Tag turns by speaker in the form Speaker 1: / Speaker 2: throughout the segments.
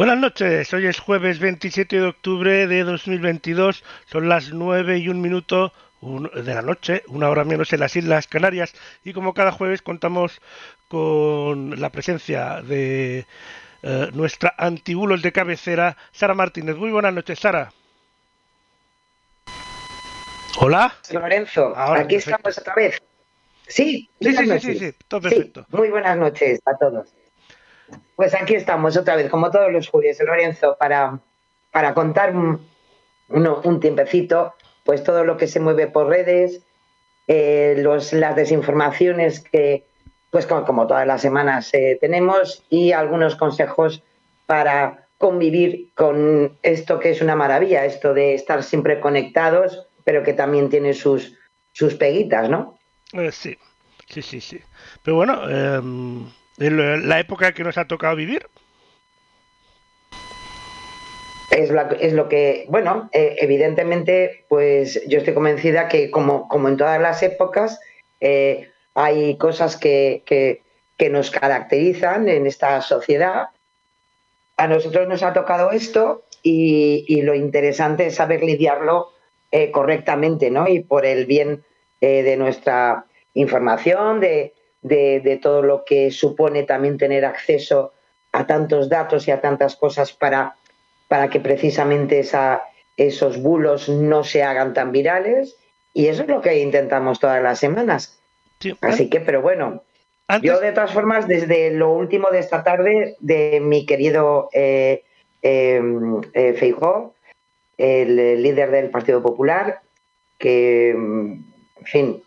Speaker 1: Buenas noches, hoy es jueves 27 de octubre de 2022, son las 9 y un minuto de la noche, una hora menos en las Islas Canarias, y como cada jueves contamos con la presencia de eh, nuestra antibulos de cabecera, Sara Martínez. Muy buenas noches, Sara. Hola.
Speaker 2: Lorenzo,
Speaker 1: Ahora,
Speaker 2: aquí
Speaker 1: perfecto.
Speaker 2: estamos otra vez. Sí,
Speaker 1: Sí, sí, sí, sí, sí, todo perfecto.
Speaker 2: muy buenas noches a todos. Pues aquí estamos otra vez, como todos los jueves, Lorenzo, para, para contar un, uno- un tiempecito, pues todo lo que se mueve por redes, eh, las desinformaciones que, pues como, como todas las semanas eh, tenemos, y algunos consejos para convivir con esto que es una maravilla, esto de estar siempre conectados, pero que también tiene sus, sus peguitas, ¿no?
Speaker 1: Eh, sí, sí, sí, sí. Pero bueno, em, la época que nos ha tocado vivir,
Speaker 2: Es, lo que, bueno, eh, evidentemente, pues yo estoy convencida que como, como en todas las épocas, eh, hay cosas que, que- nos caracterizan en esta sociedad. A nosotros nos ha tocado esto y, lo interesante es saber lidiarlo eh, correctamente, ¿no? Y por el bien de nuestra información, de, de- de todo lo que supone también tener acceso a tantos datos y a tantas cosas para para que precisamente esa, esos bulos no se hagan tan virales. Y eso es lo que intentamos todas las semanas.
Speaker 1: sí,
Speaker 2: Así que, pero bueno,
Speaker 1: antes,
Speaker 2: yo de todas formas, desde lo último de esta tarde, de mi querido eh, eh, eh, Feijóo, el, líder del Partido Popular, que, en fin,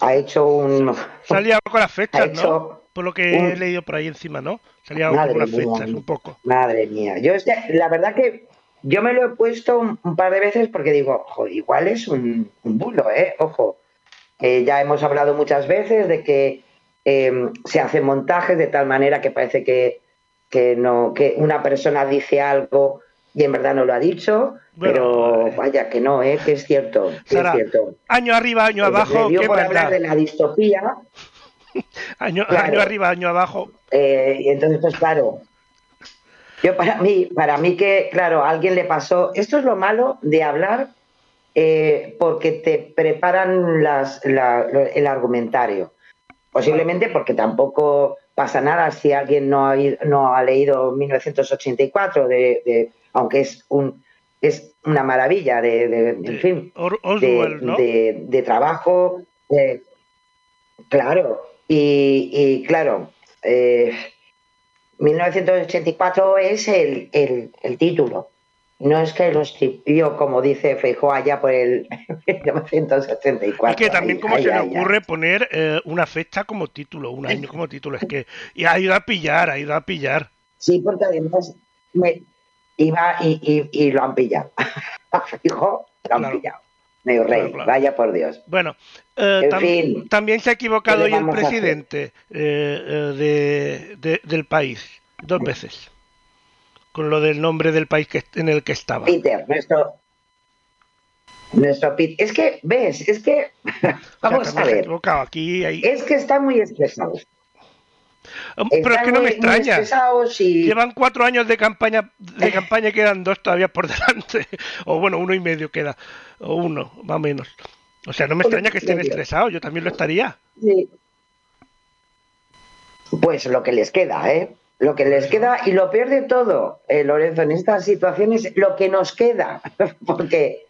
Speaker 2: ha hecho un...
Speaker 1: salía con las
Speaker 2: ha
Speaker 1: fechas, ¿no? Por lo que
Speaker 2: un-
Speaker 1: he leído por ahí encima, ¿no? Salía con
Speaker 2: mía.
Speaker 1: fechas, un poco.
Speaker 2: Madre mía, yo este- la verdad que yo me lo he puesto un, un par de veces porque digo, "Jo, igual es un, un bulo, ¿eh? Ojo, Eh, ya hemos hablado muchas veces de que eh, se hacen montajes de tal manera que parece que, que no, que una persona dice algo y en verdad no lo ha dicho,
Speaker 1: Bueno,
Speaker 2: pero
Speaker 1: eh,
Speaker 2: vaya que no, ¿eh? Que es cierto, que
Speaker 1: Sara,
Speaker 2: es cierto.
Speaker 1: Año arriba, año abajo, qué
Speaker 2: por hablar de la distopía
Speaker 1: Año,
Speaker 2: Claro.
Speaker 1: año arriba, año abajo.
Speaker 2: Eh, y entonces, pues claro, yo para mí, para mí que, claro, a alguien le pasó, esto es lo malo de hablar eh, porque te preparan las, la- el argumentario. Posiblemente porque tampoco pasa nada si alguien no ha, ido- no ha leído 1984, de, de- aunque es un es una maravilla de, de- en fin, de, de- trabajo. claro, y, y claro, eh, 1984 es el, el- el título. No es que lo escribió, como dice Feijóo, allá por el 1984.
Speaker 1: Y que también como se le
Speaker 2: ay, ay.
Speaker 1: ocurre poner eh, una fecha como título, un año como título, es que y ha ido a pillar, ha ido a pillar.
Speaker 2: Sí, porque además me iba y, y- y lo han pillado. A Feijóo lo han
Speaker 1: Claro.
Speaker 2: pillado. Rey,
Speaker 1: Claro,
Speaker 2: vaya por Dios.
Speaker 1: Bueno, eh,
Speaker 2: En
Speaker 1: tam-
Speaker 2: fin,
Speaker 1: también se ha equivocado
Speaker 2: ¿qué
Speaker 1: hoy el presidente eh, eh, de- de- del país, dos veces, con lo del nombre del país que, en el que estaba.
Speaker 2: Peter, nuestro. Nuestro Pete. Es que, ves, es que. Vamos a ver.
Speaker 1: equivocado aquí, ahí.
Speaker 2: Es que están muy estresados.
Speaker 1: Pero es que no me
Speaker 2: muy-
Speaker 1: extraña.
Speaker 2: y.
Speaker 1: Llevan cuatro años de campaña, de campaña y quedan dos todavía por delante. O bueno, uno y medio queda. O uno, más o menos. O sea, no me extraña que estén estresados, yo también lo estaría.
Speaker 2: Sí. Pues lo que les queda, ¿eh? Lo que les queda y lo peor de todo, eh, Lorenzo, en estas situaciones, lo que nos queda. Porque,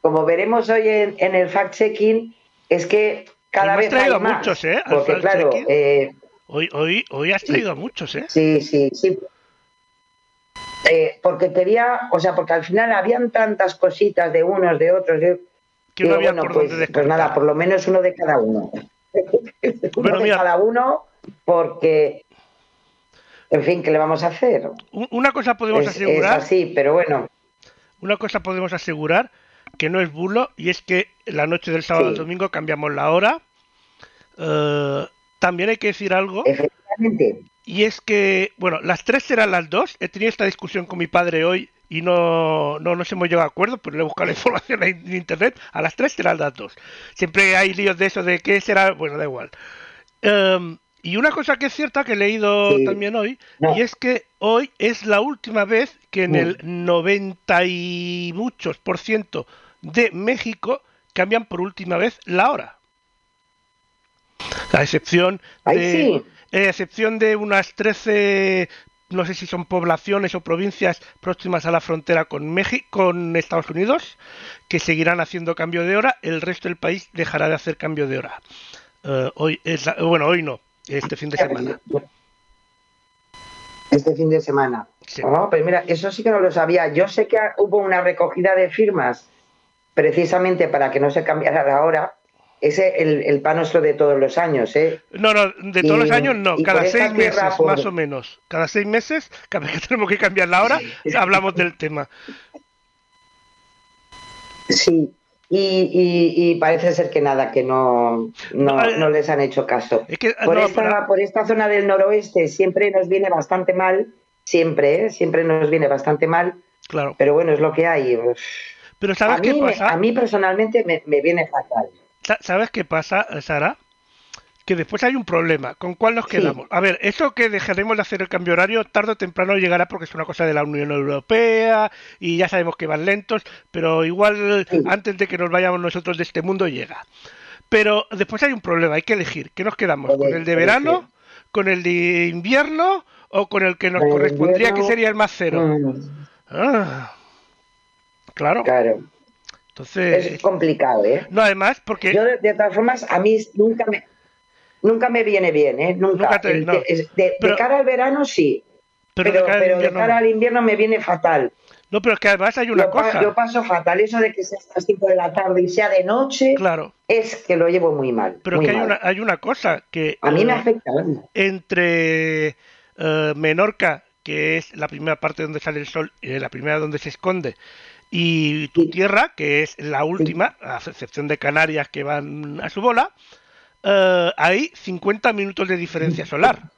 Speaker 2: como veremos hoy en, en el fact-checking, es que cada vez hay
Speaker 1: traído
Speaker 2: más.
Speaker 1: muchos, ¿eh? al
Speaker 2: Porque, claro, eh,
Speaker 1: Hoy, hoy, hoy has traído a muchos, ¿eh?
Speaker 2: Sí, sí, sí. Eh, porque quería, o sea, porque al final habían tantas cositas de unos, de otros, de-
Speaker 1: que no había
Speaker 2: bueno,
Speaker 1: por
Speaker 2: pues,
Speaker 1: dónde
Speaker 2: pues nada, por lo menos uno de cada uno. uno
Speaker 1: Bueno,
Speaker 2: de
Speaker 1: mira.
Speaker 2: cada uno, porque, en fin, ¿qué le vamos a hacer?
Speaker 1: Un- Una cosa podemos
Speaker 2: Es, es
Speaker 1: asegurar,
Speaker 2: así, pero bueno,
Speaker 1: una cosa podemos asegurar que no es bulo y es que la noche del sábado
Speaker 2: Sí.
Speaker 1: al domingo cambiamos la hora. Eh, también hay que decir algo
Speaker 2: efectivamente.
Speaker 1: y es que, bueno, las tres serán las dos. He tenido esta discusión con mi padre hoy y no, no nos hemos llegado a acuerdo, pero le he buscado la información en internet. A las tres serán las dos. Siempre hay líos de eso, de qué será, bueno, da igual. Em, y una cosa que es cierta que he leído
Speaker 2: Sí.
Speaker 1: también hoy,
Speaker 2: No.
Speaker 1: y es que hoy es la última vez que en
Speaker 2: Mm.
Speaker 1: el 90 y muchos por ciento de México cambian por última vez la hora. A excepción de,
Speaker 2: sí.
Speaker 1: excepción de unas 13, no sé si son poblaciones o provincias próximas a la frontera con México, con Estados Unidos, que seguirán haciendo cambio de hora, el resto del país dejará de hacer cambio de hora. Eh, hoy es la- bueno, hoy no, este fin de semana.
Speaker 2: Este fin de semana.
Speaker 1: Sí.
Speaker 2: Oh, pues mira, eso sí que no lo sabía. Yo sé que hubo una recogida de firmas precisamente para que no se cambiara la hora. Ese el, el pan nuestro de todos los años, ¿eh?
Speaker 1: No, no, de todos
Speaker 2: Y-
Speaker 1: los años no, cada seis meses
Speaker 2: por-
Speaker 1: más o menos. Cada seis meses, cada vez que tenemos que cambiar la hora, hablamos del tema.
Speaker 2: Sí. Y, y- y parece ser que nada, que no, no,
Speaker 1: No, eh,
Speaker 2: les han hecho caso.
Speaker 1: Es que,
Speaker 2: Por,
Speaker 1: no,
Speaker 2: esta, por esta zona del noroeste siempre nos viene bastante mal, siempre, ¿eh? siempre nos viene bastante mal,
Speaker 1: claro.
Speaker 2: pero bueno, es lo que hay.
Speaker 1: Pero
Speaker 2: A
Speaker 1: ¿sabes qué
Speaker 2: mí, me-
Speaker 1: pasa?
Speaker 2: a mí personalmente me, me viene fatal.
Speaker 1: Sa- ¿Sabes qué pasa, Sara? Que después hay un problema. ¿Con cuál nos
Speaker 2: Sí.
Speaker 1: quedamos? A ver, eso que dejaremos de hacer el cambio horario tarde o temprano llegará porque es una cosa de la Unión Europea y ya sabemos que van lentos, pero igual
Speaker 2: Sí.
Speaker 1: antes de que nos vayamos nosotros de este mundo llega. Pero después hay un problema, hay que elegir. ¿Qué nos quedamos? ¿Con el de verano? ¿Con el de invierno? ¿O con el que nos correspondría que sería el más cero? Ah, claro.
Speaker 2: claro,
Speaker 1: Entonces,
Speaker 2: es complicado, ¿eh?
Speaker 1: no, además, porque...
Speaker 2: Yo, de, de todas formas, a mí nunca me, nunca me viene bien, ¿eh? Nunca.
Speaker 1: Nunca te- no.
Speaker 2: de, cara al verano sí,
Speaker 1: Pero,
Speaker 2: pero,
Speaker 1: de cara al
Speaker 2: pero
Speaker 1: invierno
Speaker 2: cara
Speaker 1: no.
Speaker 2: al invierno me viene fatal.
Speaker 1: No, pero es que además hay una
Speaker 2: Yo,
Speaker 1: cosa.
Speaker 2: yo paso fatal. Eso de que sea a las 5 de la tarde y sea de noche,
Speaker 1: Claro,
Speaker 2: es que lo llevo muy mal.
Speaker 1: pero
Speaker 2: muy
Speaker 1: es que hay una, hay una cosa que
Speaker 2: A mí me
Speaker 1: eh,
Speaker 2: afecta.
Speaker 1: entre eh, Menorca, que es la primera parte donde sale el sol, y la primera donde se esconde, y tu tierra, que es la última, a excepción de Canarias que van a su bola, eh, hay 50 minutos de diferencia solar.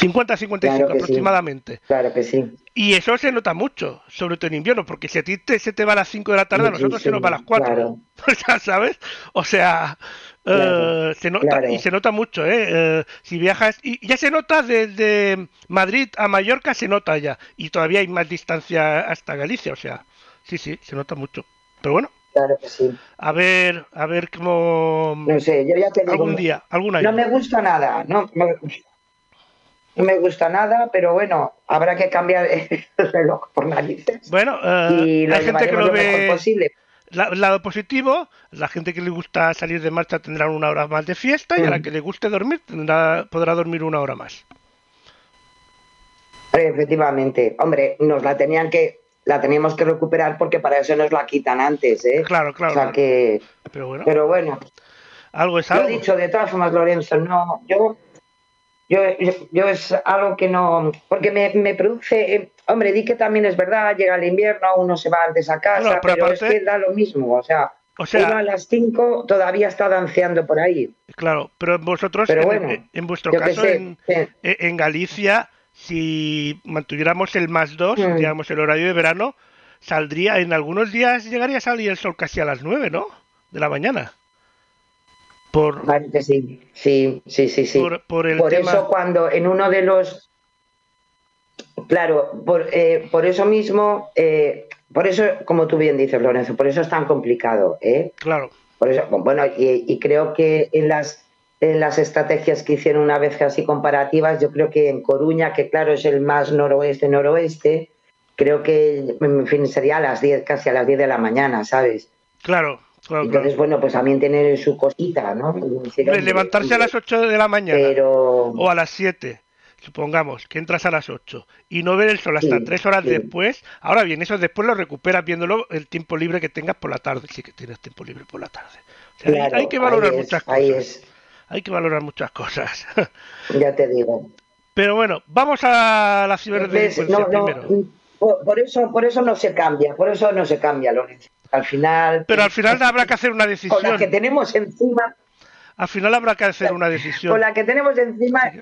Speaker 1: 50-55
Speaker 2: Claro que sí.
Speaker 1: aproximadamente.
Speaker 2: Claro que sí.
Speaker 1: Y eso se nota mucho, sobre todo en invierno, porque si a ti te- se te va a las 5 de la tarde, a nosotros se nos va a las 4.
Speaker 2: Claro.
Speaker 1: O sea, ¿sabes? O sea,
Speaker 2: Claro,
Speaker 1: eh, se nota y se nota mucho, ¿eh? Eh, Si viajas, y ya se nota desde Madrid a Mallorca, se nota ya. Y todavía hay más distancia hasta Galicia, o sea, sí, sí, se nota mucho. Pero bueno,
Speaker 2: Claro que sí.
Speaker 1: a ver, a ver cómo.
Speaker 2: No sé, yo ya te digo.
Speaker 1: algún día, algún año.
Speaker 2: No me gusta nada, no, no, no me gusta nada, pero bueno, habrá que cambiar el reloj por narices.
Speaker 1: Bueno, eh,
Speaker 2: y lo
Speaker 1: hay gente que lo ve.
Speaker 2: posible.
Speaker 1: La- lado positivo, la gente que le gusta salir de marcha tendrá una hora más de fiesta y a la
Speaker 2: Mm.
Speaker 1: que le guste dormir tendrá, podrá dormir una hora más.
Speaker 2: Efectivamente, hombre, nos la tenían que, la teníamos que recuperar porque para eso nos la quitan antes, ¿eh?
Speaker 1: Claro, claro.
Speaker 2: O sea
Speaker 1: claro.
Speaker 2: que,
Speaker 1: Pero bueno,
Speaker 2: pero bueno,
Speaker 1: algo es
Speaker 2: lo he
Speaker 1: algo.
Speaker 2: dicho de todas formas, Lorenzo, no, yo, yo, yo, yo es algo que no, porque me, me produce, eh, hombre, di que también es verdad, llega el invierno, uno se va antes a casa,
Speaker 1: pero
Speaker 2: pero,
Speaker 1: aparte-
Speaker 2: es que da lo mismo, o sea,
Speaker 1: O sea-
Speaker 2: uno a las 5 todavía está danceando por ahí.
Speaker 1: Claro, pero vosotros,
Speaker 2: Pero
Speaker 1: en,
Speaker 2: bueno,
Speaker 1: en- en vuestro caso,
Speaker 2: sé,
Speaker 1: en,
Speaker 2: sí.
Speaker 1: en Galicia, si mantuviéramos el más 2,
Speaker 2: Mm.
Speaker 1: digamos el horario de verano, saldría, en algunos días llegaría a salir el sol casi a las 9, ¿no? De la mañana. Por,
Speaker 2: Parece sí, sí, sí, sí, sí.
Speaker 1: por, por el
Speaker 2: por
Speaker 1: tema...
Speaker 2: eso cuando en uno de los claro por, eh, por eso mismo eh, por eso como tú bien dices Lorenzo por eso es tan complicado ¿eh?
Speaker 1: Claro,
Speaker 2: por eso bueno y, y creo que en las en las estrategias que hicieron una vez así comparativas yo creo que en Coruña que claro es el más noroeste noroeste creo que en fin sería a las 10 casi a las 10 de la mañana sabes
Speaker 1: claro, claro.
Speaker 2: entonces
Speaker 1: claro.
Speaker 2: bueno pues también tener su cosita no
Speaker 1: Hombre, levantarse a las 8 de la mañana
Speaker 2: pero
Speaker 1: o a las 7 supongamos que entras a las 8 y no ver el sol hasta
Speaker 2: Sí,
Speaker 1: tres horas
Speaker 2: sí.
Speaker 1: después, ahora bien, eso después lo recuperas viéndolo el tiempo libre que tengas por la tarde, sí que tienes tiempo libre por la tarde. O sea, hay-
Speaker 2: Claro,
Speaker 1: hay, que valorar
Speaker 2: es,
Speaker 1: muchas
Speaker 2: ahí
Speaker 1: cosas.
Speaker 2: es,
Speaker 1: Hay que valorar muchas cosas.
Speaker 2: ya te digo.
Speaker 1: Pero bueno, vamos a la ciberdelincuencia
Speaker 2: no, no,
Speaker 1: primero.
Speaker 2: por, por eso, por eso no se cambia, por eso no se cambia, Lorenzo. Al final,
Speaker 1: Pero al final habrá que hacer una
Speaker 2: con la
Speaker 1: decisión.
Speaker 2: que tenemos encima,
Speaker 1: Al final habrá que hacer una decisión.
Speaker 2: con la que tenemos encima,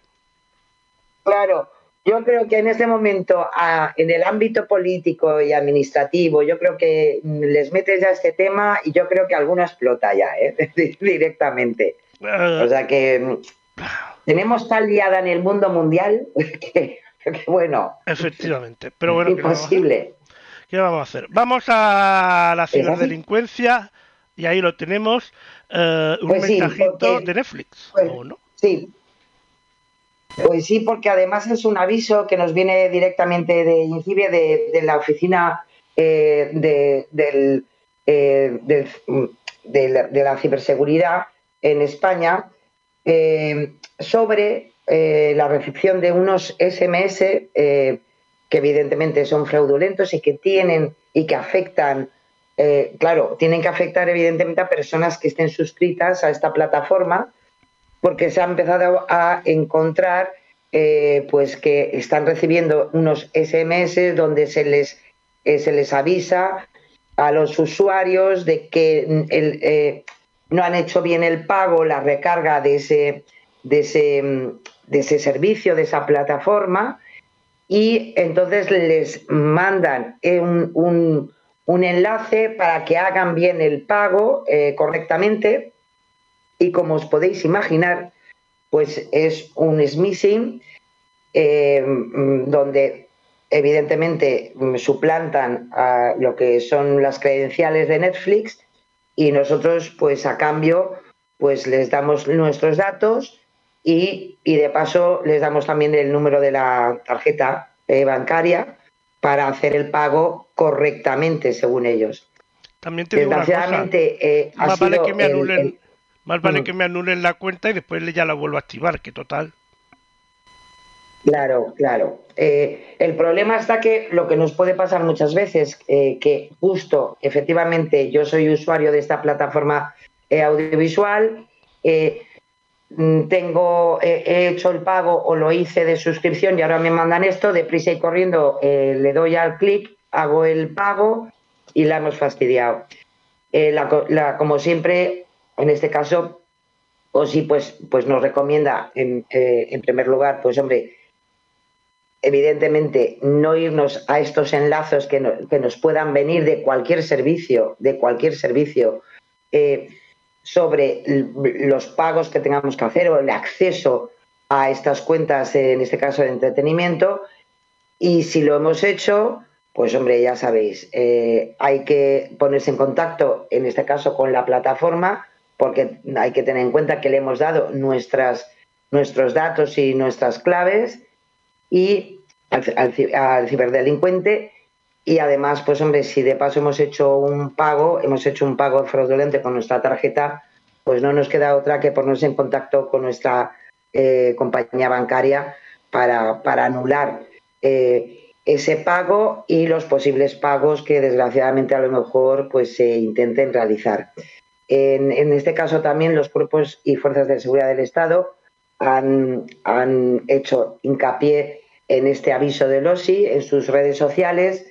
Speaker 2: claro, yo creo que en este momento, en el ámbito político y administrativo, yo creo que mm, les metes ya este tema y yo creo que alguno explota ya, ¿eh? directamente.
Speaker 1: Eh,
Speaker 2: O sea que mm, tenemos tal liada en el mundo mundial que, que, bueno,
Speaker 1: efectivamente. Pero bueno,
Speaker 2: imposible.
Speaker 1: ¿Qué vamos a hacer? Vamos a la ciberdelincuencia y ahí lo tenemos. eh, un
Speaker 2: Pues sí,
Speaker 1: mensajito
Speaker 2: porque-
Speaker 1: de Netflix.
Speaker 2: pues-
Speaker 1: ¿o no?
Speaker 2: Sí. Pues sí, porque además es un aviso que nos viene directamente de INCIBE, de, de la oficina eh, de, del, eh, del- de la, de la ciberseguridad en España sobre la recepción de unos SMS que evidentemente son fraudulentos y que tienen y que afectan, eh, claro, tienen que afectar evidentemente a personas que estén suscritas a esta plataforma porque se ha empezado a encontrar eh, pues que están recibiendo unos SMS donde se les, eh, se les avisa a los usuarios de que eh, no han hecho bien el pago, la recarga de ese, de ese, de ese servicio, de esa plataforma, y entonces les mandan eh, un, un- enlace para que hagan bien el pago eh, correctamente. Y como os podéis imaginar, pues es un smishing eh, mm, donde evidentemente mm, suplantan a lo que son las credenciales de Netflix y nosotros pues a cambio pues les damos nuestros datos y, y de paso les damos también el número de la tarjeta eh, bancaria para hacer el pago correctamente según ellos.
Speaker 1: También te digo una cosa.
Speaker 2: Eh,
Speaker 1: Más vale que me anulen,
Speaker 2: el-
Speaker 1: más vale
Speaker 2: Mm.
Speaker 1: que me anulen la cuenta y después ya la vuelvo a activar, que total.
Speaker 2: Claro, claro. Eh, el problema está que lo que nos puede pasar muchas veces, eh, que justo, efectivamente, yo soy usuario de esta plataforma eh, audiovisual, tengo, eh, he hecho el pago o lo hice de suscripción y ahora me mandan esto, deprisa y corriendo, eh, le doy al clic, hago el pago y la hemos fastidiado. Eh, la la- como siempre, en este caso, o sí, pues, pues nos recomienda, en, en primer lugar, pues hombre, evidentemente no irnos a estos enlazos que, no- que nos puedan venir de cualquier servicio, de cualquier servicio, sobre los pagos que tengamos que hacer o el acceso a estas cuentas, en este caso de entretenimiento. Y si lo hemos hecho, pues hombre, ya sabéis, eh, hay que ponerse en contacto, en este caso con la plataforma, porque hay que tener en cuenta que le hemos dado nuestras, nuestros datos y nuestras claves y al, al ciberdelincuente y además, pues hombre, si de paso hemos hecho un pago, hemos hecho un pago fraudulento con nuestra tarjeta, pues no nos queda otra que ponerse en contacto con nuestra eh, compañía bancaria para, para anular eh, ese pago y los posibles pagos que desgraciadamente a lo mejor pues se intenten realizar. En, en este caso también los cuerpos y fuerzas de seguridad del Estado han, han hecho hincapié en este aviso del OSI en sus redes sociales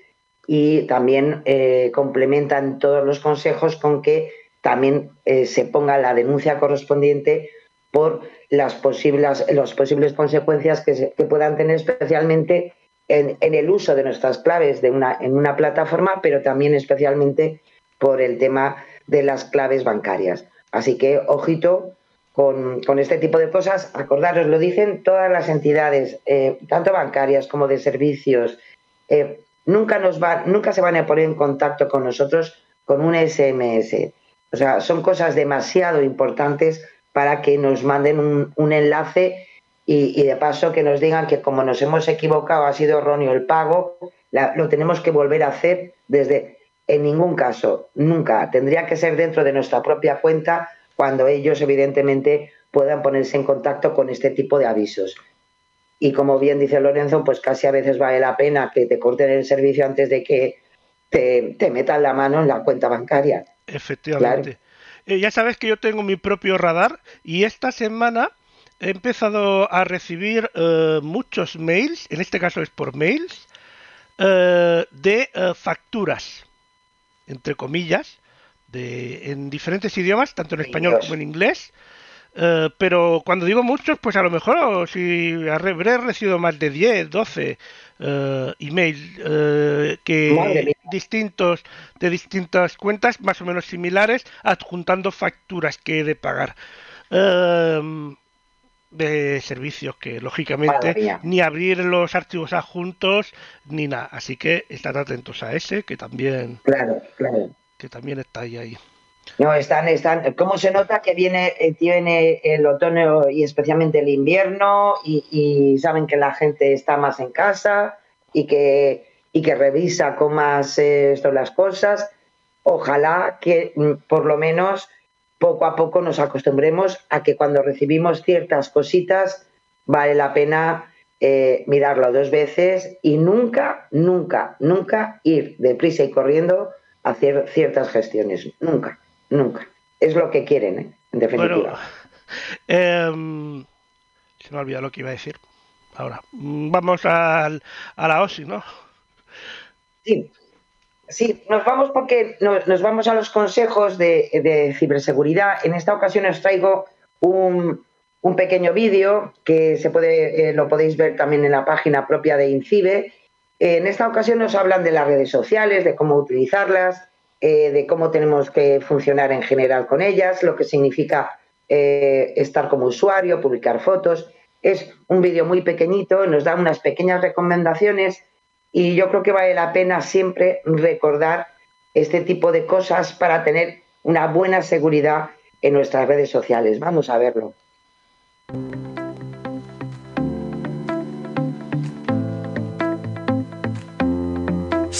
Speaker 2: y también eh, complementan todos los consejos con que también eh, se ponga la denuncia correspondiente por las posibles, las posibles consecuencias que, se- puedan tener especialmente en, el uso de nuestras claves de una, en una plataforma, pero también especialmente por el tema de las claves bancarias. Así que, ojito con, con este tipo de cosas. Acordaros, lo dicen todas las entidades, eh, tanto bancarias como de servicios. Nunca, nos va, nunca se van a poner en contacto con nosotros con un SMS. O sea, son cosas demasiado importantes para que nos manden un, un enlace y, y de paso que nos digan que como nos hemos equivocado, ha sido erróneo el pago, lo tenemos que volver a hacer desde, en ningún caso, nunca. Tendría que ser dentro de nuestra propia cuenta cuando ellos evidentemente puedan ponerse en contacto con este tipo de avisos. Y como bien dice Lorenzo, pues casi a veces vale la pena que te corten el servicio antes de que te, te metan la mano en la cuenta bancaria.
Speaker 1: Efectivamente. Eh, ya sabes que yo tengo mi propio radar y esta semana he empezado a recibir eh, muchos mails, en este caso es por mails, eh, de facturas, entre comillas, de, en diferentes idiomas, tanto en español
Speaker 2: Dios.
Speaker 1: como en inglés. Eh, pero cuando digo muchos, pues a lo mejor si habré recibido más de 10, 12 eh, emails que distintos de distintas cuentas más o menos similares adjuntando facturas que he de pagar. Em, de servicios que lógicamente ni abrir los archivos adjuntos ni nada. Así que estad atentos a ese que también
Speaker 2: Claro, claro.
Speaker 1: que también está ahí ahí
Speaker 2: No, están, están. ¿Cómo se nota que viene, eh, tiene el otoño y especialmente el invierno y, saben que la gente está más en casa y que, y que revisa con más eh, las cosas? Ojalá que mm, por lo menos poco a poco nos acostumbremos a que cuando recibimos ciertas cositas vale la pena eh, mirarlo dos veces y nunca, nunca, nunca ir deprisa y corriendo a hacer ciertas gestiones. Nunca, nunca. Es lo que quieren, ¿eh? en definitiva.
Speaker 1: Bueno, em, se me ha olvidado lo que iba a decir. Ahora, mm, vamos al, a la OSI, ¿no?
Speaker 2: Sí, sí, nos vamos porque nos, nos vamos a los consejos de, de ciberseguridad. En esta ocasión os traigo un, un pequeño vídeo que se puede, eh, lo podéis ver también en la página propia de INCIBE. En esta ocasión nos hablan de las redes sociales, de cómo utilizarlas, eh, de cómo tenemos que funcionar en general con ellas, lo que significa eh, estar como usuario, publicar fotos. Es un vídeo muy pequeñito, nos da unas pequeñas recomendaciones y yo creo que vale la pena siempre recordar este tipo de cosas para tener una buena seguridad en nuestras redes sociales. Vamos a verlo.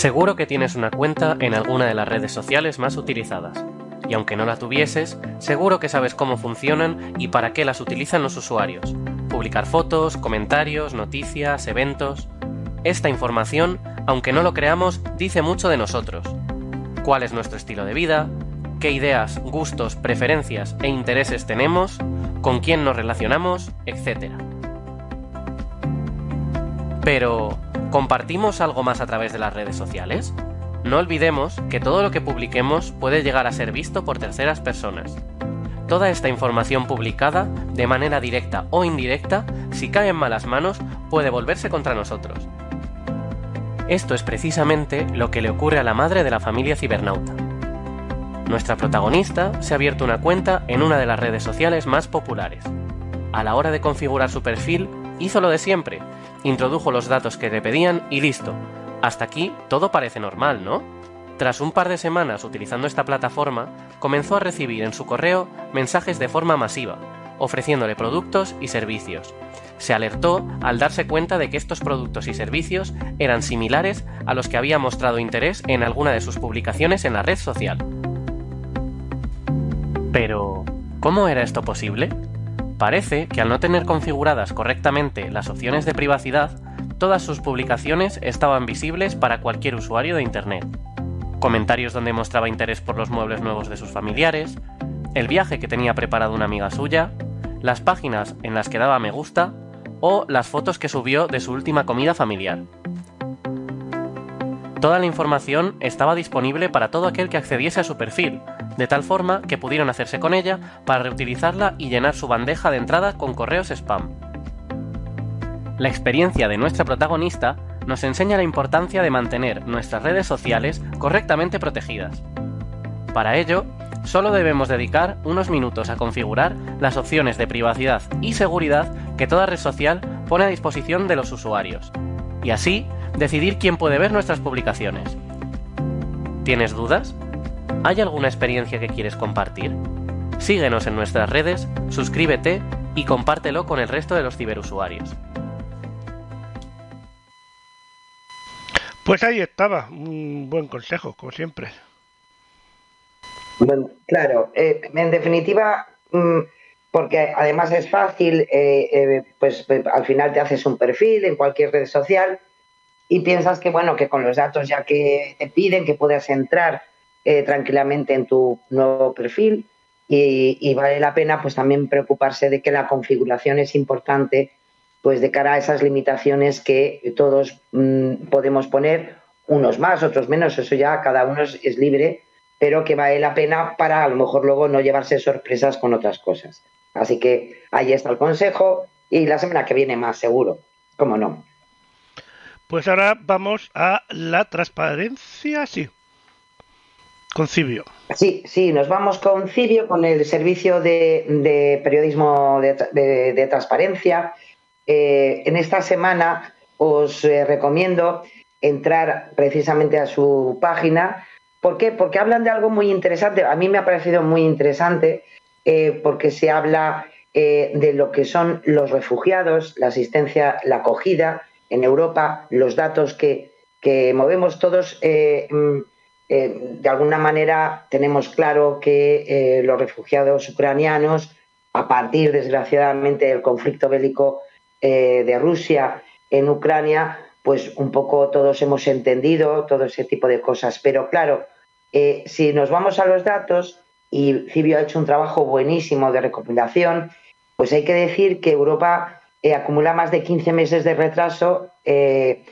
Speaker 3: Seguro que tienes una cuenta en alguna de las redes sociales más utilizadas. Y aunque no la tuvieses, seguro que sabes cómo funcionan y para qué las utilizan los usuarios. Publicar fotos, comentarios, noticias, eventos. Esta información, aunque no lo creamos, dice mucho de nosotros. ¿Cuál es nuestro estilo de vida? ¿Qué ideas, gustos, preferencias e intereses tenemos? ¿Con quién nos relacionamos? Etcétera. Pero, ¿compartimos algo más a través de las redes sociales? No olvidemos que todo lo que publiquemos puede llegar a ser visto por terceras personas. Toda esta información publicada, de manera directa o indirecta, si cae en malas manos, puede volverse contra nosotros. Esto es precisamente lo que le ocurre a la madre de la familia cibernauta. Nuestra protagonista se ha abierto una cuenta en una de las redes sociales más populares. A la hora de configurar su perfil, hizo lo de siempre, introdujo los datos que le pedían y listo. Hasta aquí todo parece normal, ¿no? Tras un par de semanas utilizando esta plataforma, comenzó a recibir en su correo mensajes de forma masiva, ofreciéndole productos y servicios. Se alertó al darse cuenta de que estos productos y servicios eran similares a los que había mostrado interés en alguna de sus publicaciones en la red social. Pero, ¿cómo era esto posible? Parece que al no tener configuradas correctamente las opciones de privacidad, todas sus publicaciones estaban visibles para cualquier usuario de Internet. Comentarios donde mostraba interés por los muebles nuevos de sus familiares, el viaje que tenía preparado una amiga suya, las páginas en las que daba me gusta o las fotos que subió de su última comida familiar. Toda la información estaba disponible para todo aquel que accediese a su perfil, de tal forma que pudieron hacerse con ella para reutilizarla y llenar su bandeja de entrada con correos spam. La experiencia de nuestra protagonista nos enseña la importancia de mantener nuestras redes sociales correctamente protegidas. Para ello, solo debemos dedicar unos minutos a configurar las opciones de privacidad y seguridad que toda red social pone a disposición de los usuarios, y así decidir quién puede ver nuestras publicaciones. ¿Tienes dudas? ¿Hay alguna experiencia que quieres compartir? Síguenos en nuestras redes, suscríbete y compártelo con el resto de los ciberusuarios.
Speaker 1: Pues ahí estaba, un buen consejo, como siempre.
Speaker 2: Bueno, claro, eh, en definitiva, mm, porque además es fácil, eh, eh, pues, pues, al final te haces un perfil en cualquier red social y piensas que bueno, que con los datos ya que te piden que puedas entrar eh, tranquilamente en tu nuevo perfil y, vale la pena pues también preocuparse de que la configuración es importante pues de cara a esas limitaciones que todos mm, podemos poner, unos más, otros menos, eso ya cada uno es libre, pero que vale la pena para a lo mejor luego no llevarse sorpresas con otras cosas. Así que ahí está el consejo y la semana que viene más seguro, cómo no.
Speaker 1: Pues ahora vamos a la transparencia, sí. Con Cibio.
Speaker 2: Sí, sí, nos vamos con Cibio, con el servicio de, periodismo de, transparencia. Eh, en esta semana os eh, recomiendo entrar precisamente a su página. ¿Por qué? Porque hablan de algo muy interesante. A mí me ha parecido muy interesante eh, porque se habla de lo que son los refugiados, la asistencia, la acogida en Europa, los datos que, movemos todos. Eh, de alguna manera tenemos claro que los refugiados ucranianos, a partir, desgraciadamente, del conflicto bélico de Rusia en Ucrania, pues un poco todos hemos entendido todo ese tipo de cosas. Pero claro, si nos vamos a los datos, y Cibio ha hecho un trabajo buenísimo de recopilación, pues hay que decir que Europa eh, acumula más de 15 meses de retraso eh,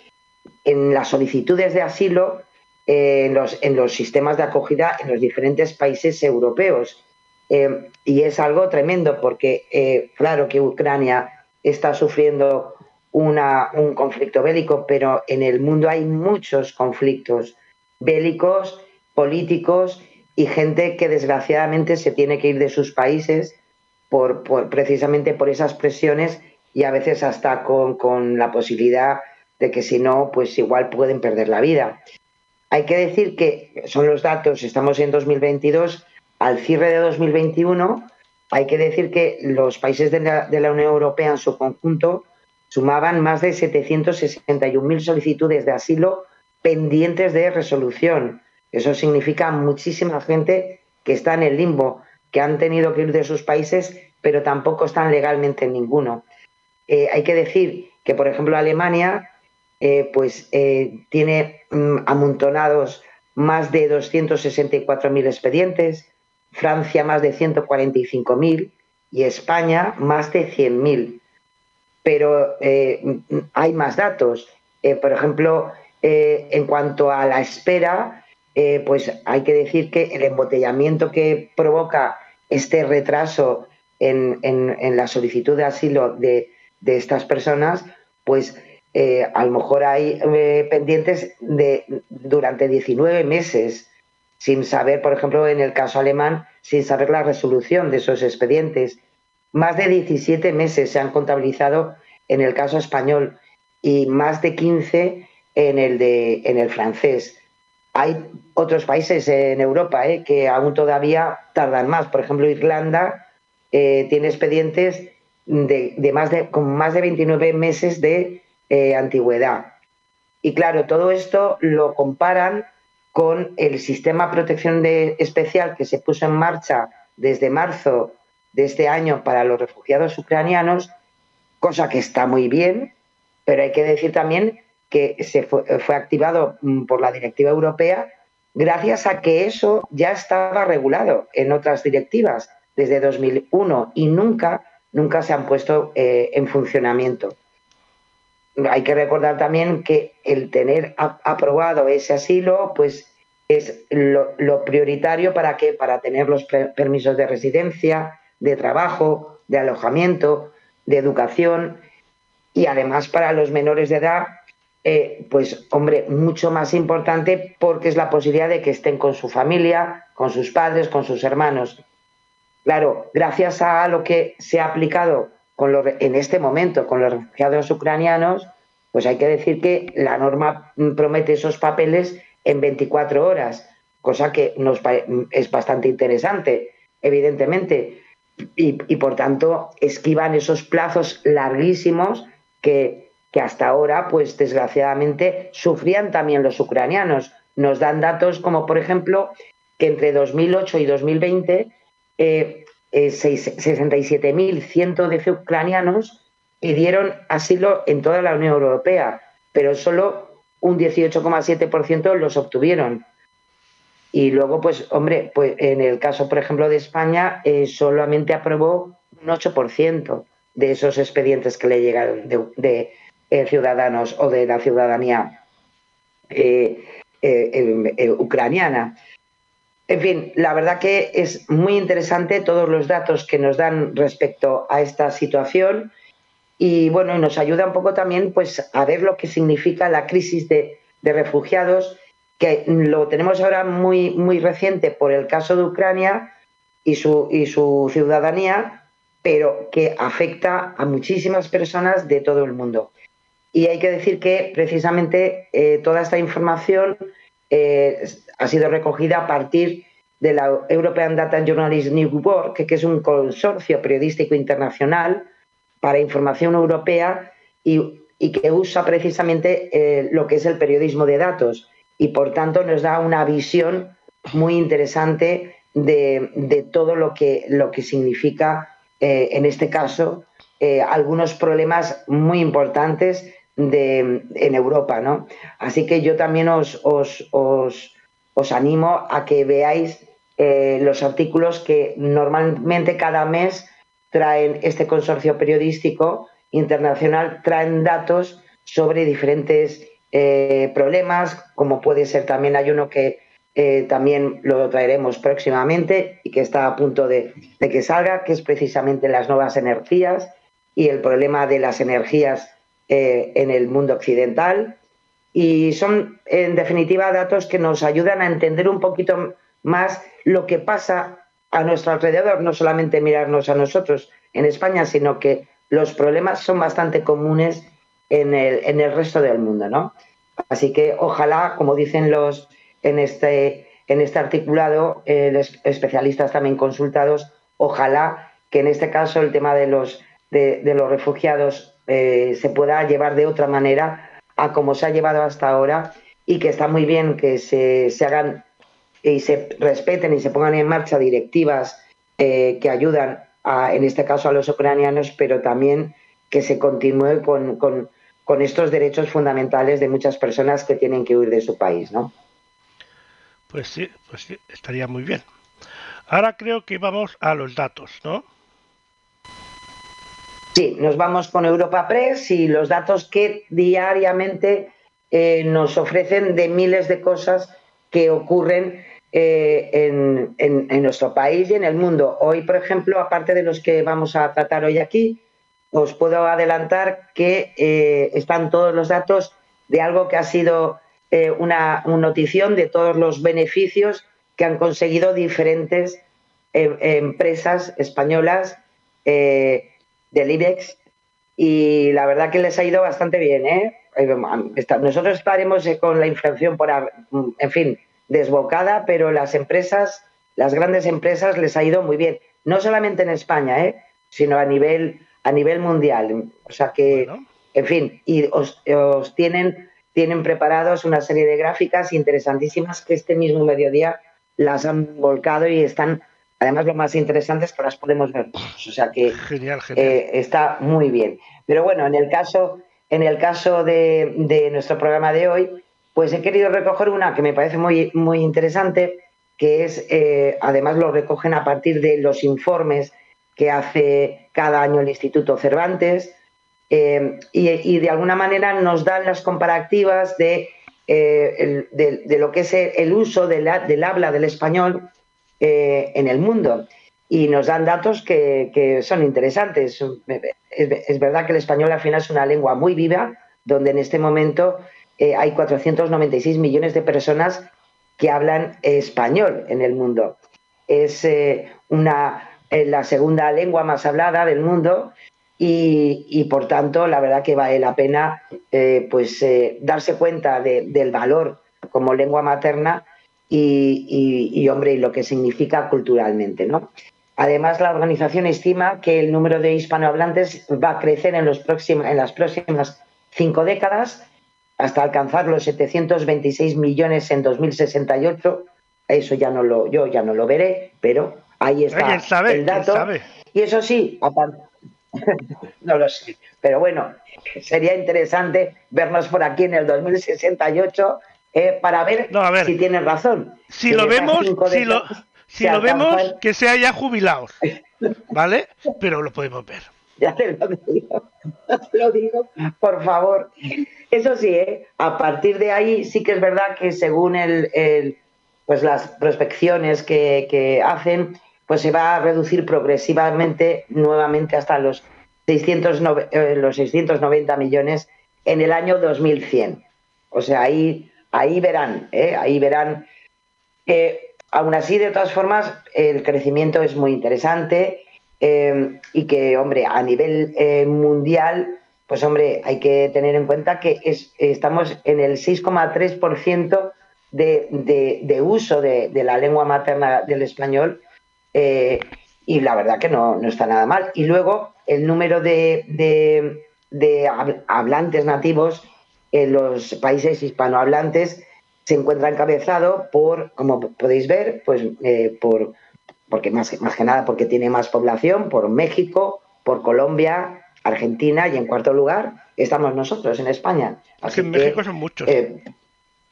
Speaker 2: en las solicitudes de asilo eh, en, los, en, los, sistemas de acogida en los diferentes países europeos. y es algo tremendo porque, claro que Ucrania está sufriendo una, un conflicto bélico, pero en el mundo hay muchos conflictos bélicos, políticos y gente que desgraciadamente se tiene que ir de sus países por, precisamente por esas presiones y a veces hasta con, la posibilidad de que si no, pues igual pueden perder la vida. Hay que decir que son los datos, estamos en 2022, al cierre de 2021, hay que decir que los países de la, Unión Europea en su conjunto sumaban más de 761.000 solicitudes de asilo pendientes de resolución. Eso significa muchísima gente que está en el limbo, que han tenido que ir de sus países, pero tampoco están legalmente en ninguno. Eh, hay que decir que, por ejemplo, Alemania eh, pues, eh, tiene mm, amontonados más de 264.000 expedientes, Francia más de 145.000 y España más de 100.000. Pero hay más datos. por ejemplo, en cuanto a la espera, eh, pues hay que decir que el embotellamiento que provoca este retraso en, la solicitud de asilo de, estas personas, pues eh, a lo mejor hay eh, pendientes de, durante 19 meses sin saber, por ejemplo, en el caso alemán, sin saber la resolución de esos expedientes. Más de 17 meses se han contabilizado en el caso español y más de 15 en el, de, en el francés. Hay otros países en Europa eh, que aún todavía tardan más. Por ejemplo, Irlanda tiene expedientes de, más de, con más de 29 meses de eh, antigüedad. Y claro, todo esto lo comparan con el sistema de protección de, especial que se puso en marcha desde marzo de este año para los refugiados ucranianos, cosa que está muy bien, pero hay que decir también que se fue, activado mm, por la directiva europea gracias a que eso ya estaba regulado en otras directivas desde 2001 y nunca, nunca se han puesto eh, en funcionamiento. Hay que recordar también que el tener aprobado ese asilo, pues es lo, prioritario para que para tener los permisos de residencia, de trabajo, de alojamiento, de educación y además para los menores de edad eh, pues hombre, mucho más importante porque es la posibilidad de que estén con su familia, con sus padres, con sus hermanos. Claro, gracias a lo que se ha aplicado con en este momento con los refugiados ucranianos, pues hay que decir que la norma promete esos papeles en 24 horas, cosa que nos es bastante interesante, evidentemente, y, y por tanto esquivan esos plazos larguísimos que que hasta ahora, pues desgraciadamente, sufrían también los ucranianos. Nos dan datos como, por ejemplo, que entre 2008 y 2020 eh, eh, 67.100 ucranianos pidieron asilo en toda la Unión Europea, pero solo un 18,7% los obtuvieron. Y luego, pues, hombre, pues en el caso, por ejemplo, de España, eh, solamente aprobó un 8% de esos expedientes que le llegaron de, eh, ciudadanos o de la ciudadanía eh, ucraniana. En fin, la verdad que es muy interesante todos los datos que nos dan respecto a esta situación y bueno, nos ayuda un poco también pues a ver lo que significa la crisis de, de refugiados que lo tenemos ahora muy, muy reciente por el caso de Ucrania y su, y su ciudadanía, pero que afecta a muchísimas personas de todo el mundo. Y hay que decir que precisamente eh, toda esta información eh, ha sido recogida a partir de la European Data Journalism Network, que, que es un consorcio periodístico internacional para información europea y, que usa precisamente eh, lo que es el periodismo de datos y por tanto nos da una visión muy interesante de, todo lo que, lo que significa, eh, en este caso, algunos problemas muy importantes de, en Europa. ¿no? Así que yo también os, os, os, animo a que veáis eh, los artículos que normalmente cada mes traen este consorcio periodístico internacional, traen datos sobre diferentes eh, problemas, como puede ser también hay uno que eh, también lo traeremos próximamente y que está a punto de, de, que salga, que es precisamente las nuevas energías y el problema de las energías eh, en el mundo occidental. Y son, en definitiva, datos que nos ayudan a entender un poquito más lo que pasa a nuestro alrededor, no solamente mirarnos a nosotros en España, sino que los problemas son bastante comunes en el, en el resto del mundo, ¿no? Así que ojalá, como dicen los en este, en este articulado, eh, los especialistas también consultados, ojalá que en este caso el tema de los, de, de los refugiados eh, se pueda llevar de otra manera a como se ha llevado hasta ahora y que está muy bien que se, se hagan y se respeten y se pongan en marcha directivas eh, que ayudan, a, en este caso, a los ucranianos, pero también que se continúe con, con, con, estos derechos fundamentales de muchas personas que tienen que huir de su país, ¿no?
Speaker 1: Pues sí, pues sí, estaría muy bien. Ahora creo que vamos a los datos, ¿no?
Speaker 2: Sí, nos vamos con Europa Press y los datos que diariamente eh, nos ofrecen de miles de cosas que ocurren eh, en, nuestro país y en el mundo. Hoy, por ejemplo, aparte de los que vamos a tratar hoy aquí, os puedo adelantar que eh, están todos los datos de algo que ha sido una, notición de todos los beneficios que han conseguido diferentes empresas españolas del IBEX y la verdad que les ha ido bastante bien. ¿eh? Nosotros estaremos con la inflación, por, en fin, desbocada, pero las empresas, las grandes empresas les ha ido muy bien. No solamente en España, ¿eh? sino a nivel a nivel mundial. O sea que, bueno. en fin, y os, os, tienen, tienen preparados una serie de gráficas interesantísimas que este mismo mediodía las han volcado y están, además lo más interesante es que las podemos ver todos. O sea que
Speaker 1: genial, genial.
Speaker 2: Eh, está muy bien. Pero bueno, en el caso, en el caso de, de, nuestro programa de hoy, pues he querido recoger una que me parece muy, muy interesante, que es, eh, además lo recogen a partir de los informes que hace cada año el Instituto Cervantes eh, y, y, de alguna manera nos dan las comparativas de, el, de, de lo que es el uso la, del habla del español eh, en el mundo y nos dan datos que, que son interesantes. Es, es, verdad que el español al final es una lengua muy viva, donde en este momento eh, hay 496 millones de personas que hablan español en el mundo. Es eh, una la segunda lengua más hablada del mundo y, y, por tanto la verdad que vale la pena eh, pues eh, darse cuenta de, del valor como lengua materna y, y, y, hombre y lo que significa culturalmente no además la organización estima que el número de hispanohablantes va a crecer en los próximos en las próximas cinco décadas hasta alcanzar los 726 millones en 2068 eso ya no lo yo ya no lo veré pero ahí está el
Speaker 1: ¿Quién
Speaker 2: dato.
Speaker 1: sabe?
Speaker 2: Y eso sí, aparte, no lo sé, pero bueno, sería interesante vernos por aquí en el 2068 eh, para ver,
Speaker 1: No, a ver.
Speaker 2: si tienes razón.
Speaker 1: Si lo vemos, si lo, si
Speaker 2: se
Speaker 1: lo vemos, que sea ya jubilados, ¿vale? Pero lo podemos ver.
Speaker 2: Ya te lo digo, te lo digo, por favor. Eso sí, ¿eh? a partir de ahí sí que es verdad que según el, el- pues las prospecciones que, que hacen, pues se va a reducir progresivamente nuevamente hasta los, 609 eh, los 690 millones en el año 2100. O sea, ahí, ahí verán, ¿eh? ahí verán. Aún así, de todas formas, el crecimiento es muy interesante eh, y que, hombre, a nivel eh, mundial, pues, hombre, hay que tener en cuenta que es, estamos en el 6,3% de, uso de, la lengua materna del español eh, y la verdad que no, está nada mal. Y luego, el número de, de, de hab- hablantes nativos en los países hispanohablantes se encuentra encabezado por, como podéis ver, pues eh, por porque más, más que nada porque tiene más población, por México, por Colombia, Argentina y en cuarto lugar estamos nosotros en España.
Speaker 1: Porque en México son muchos.
Speaker 2: eh,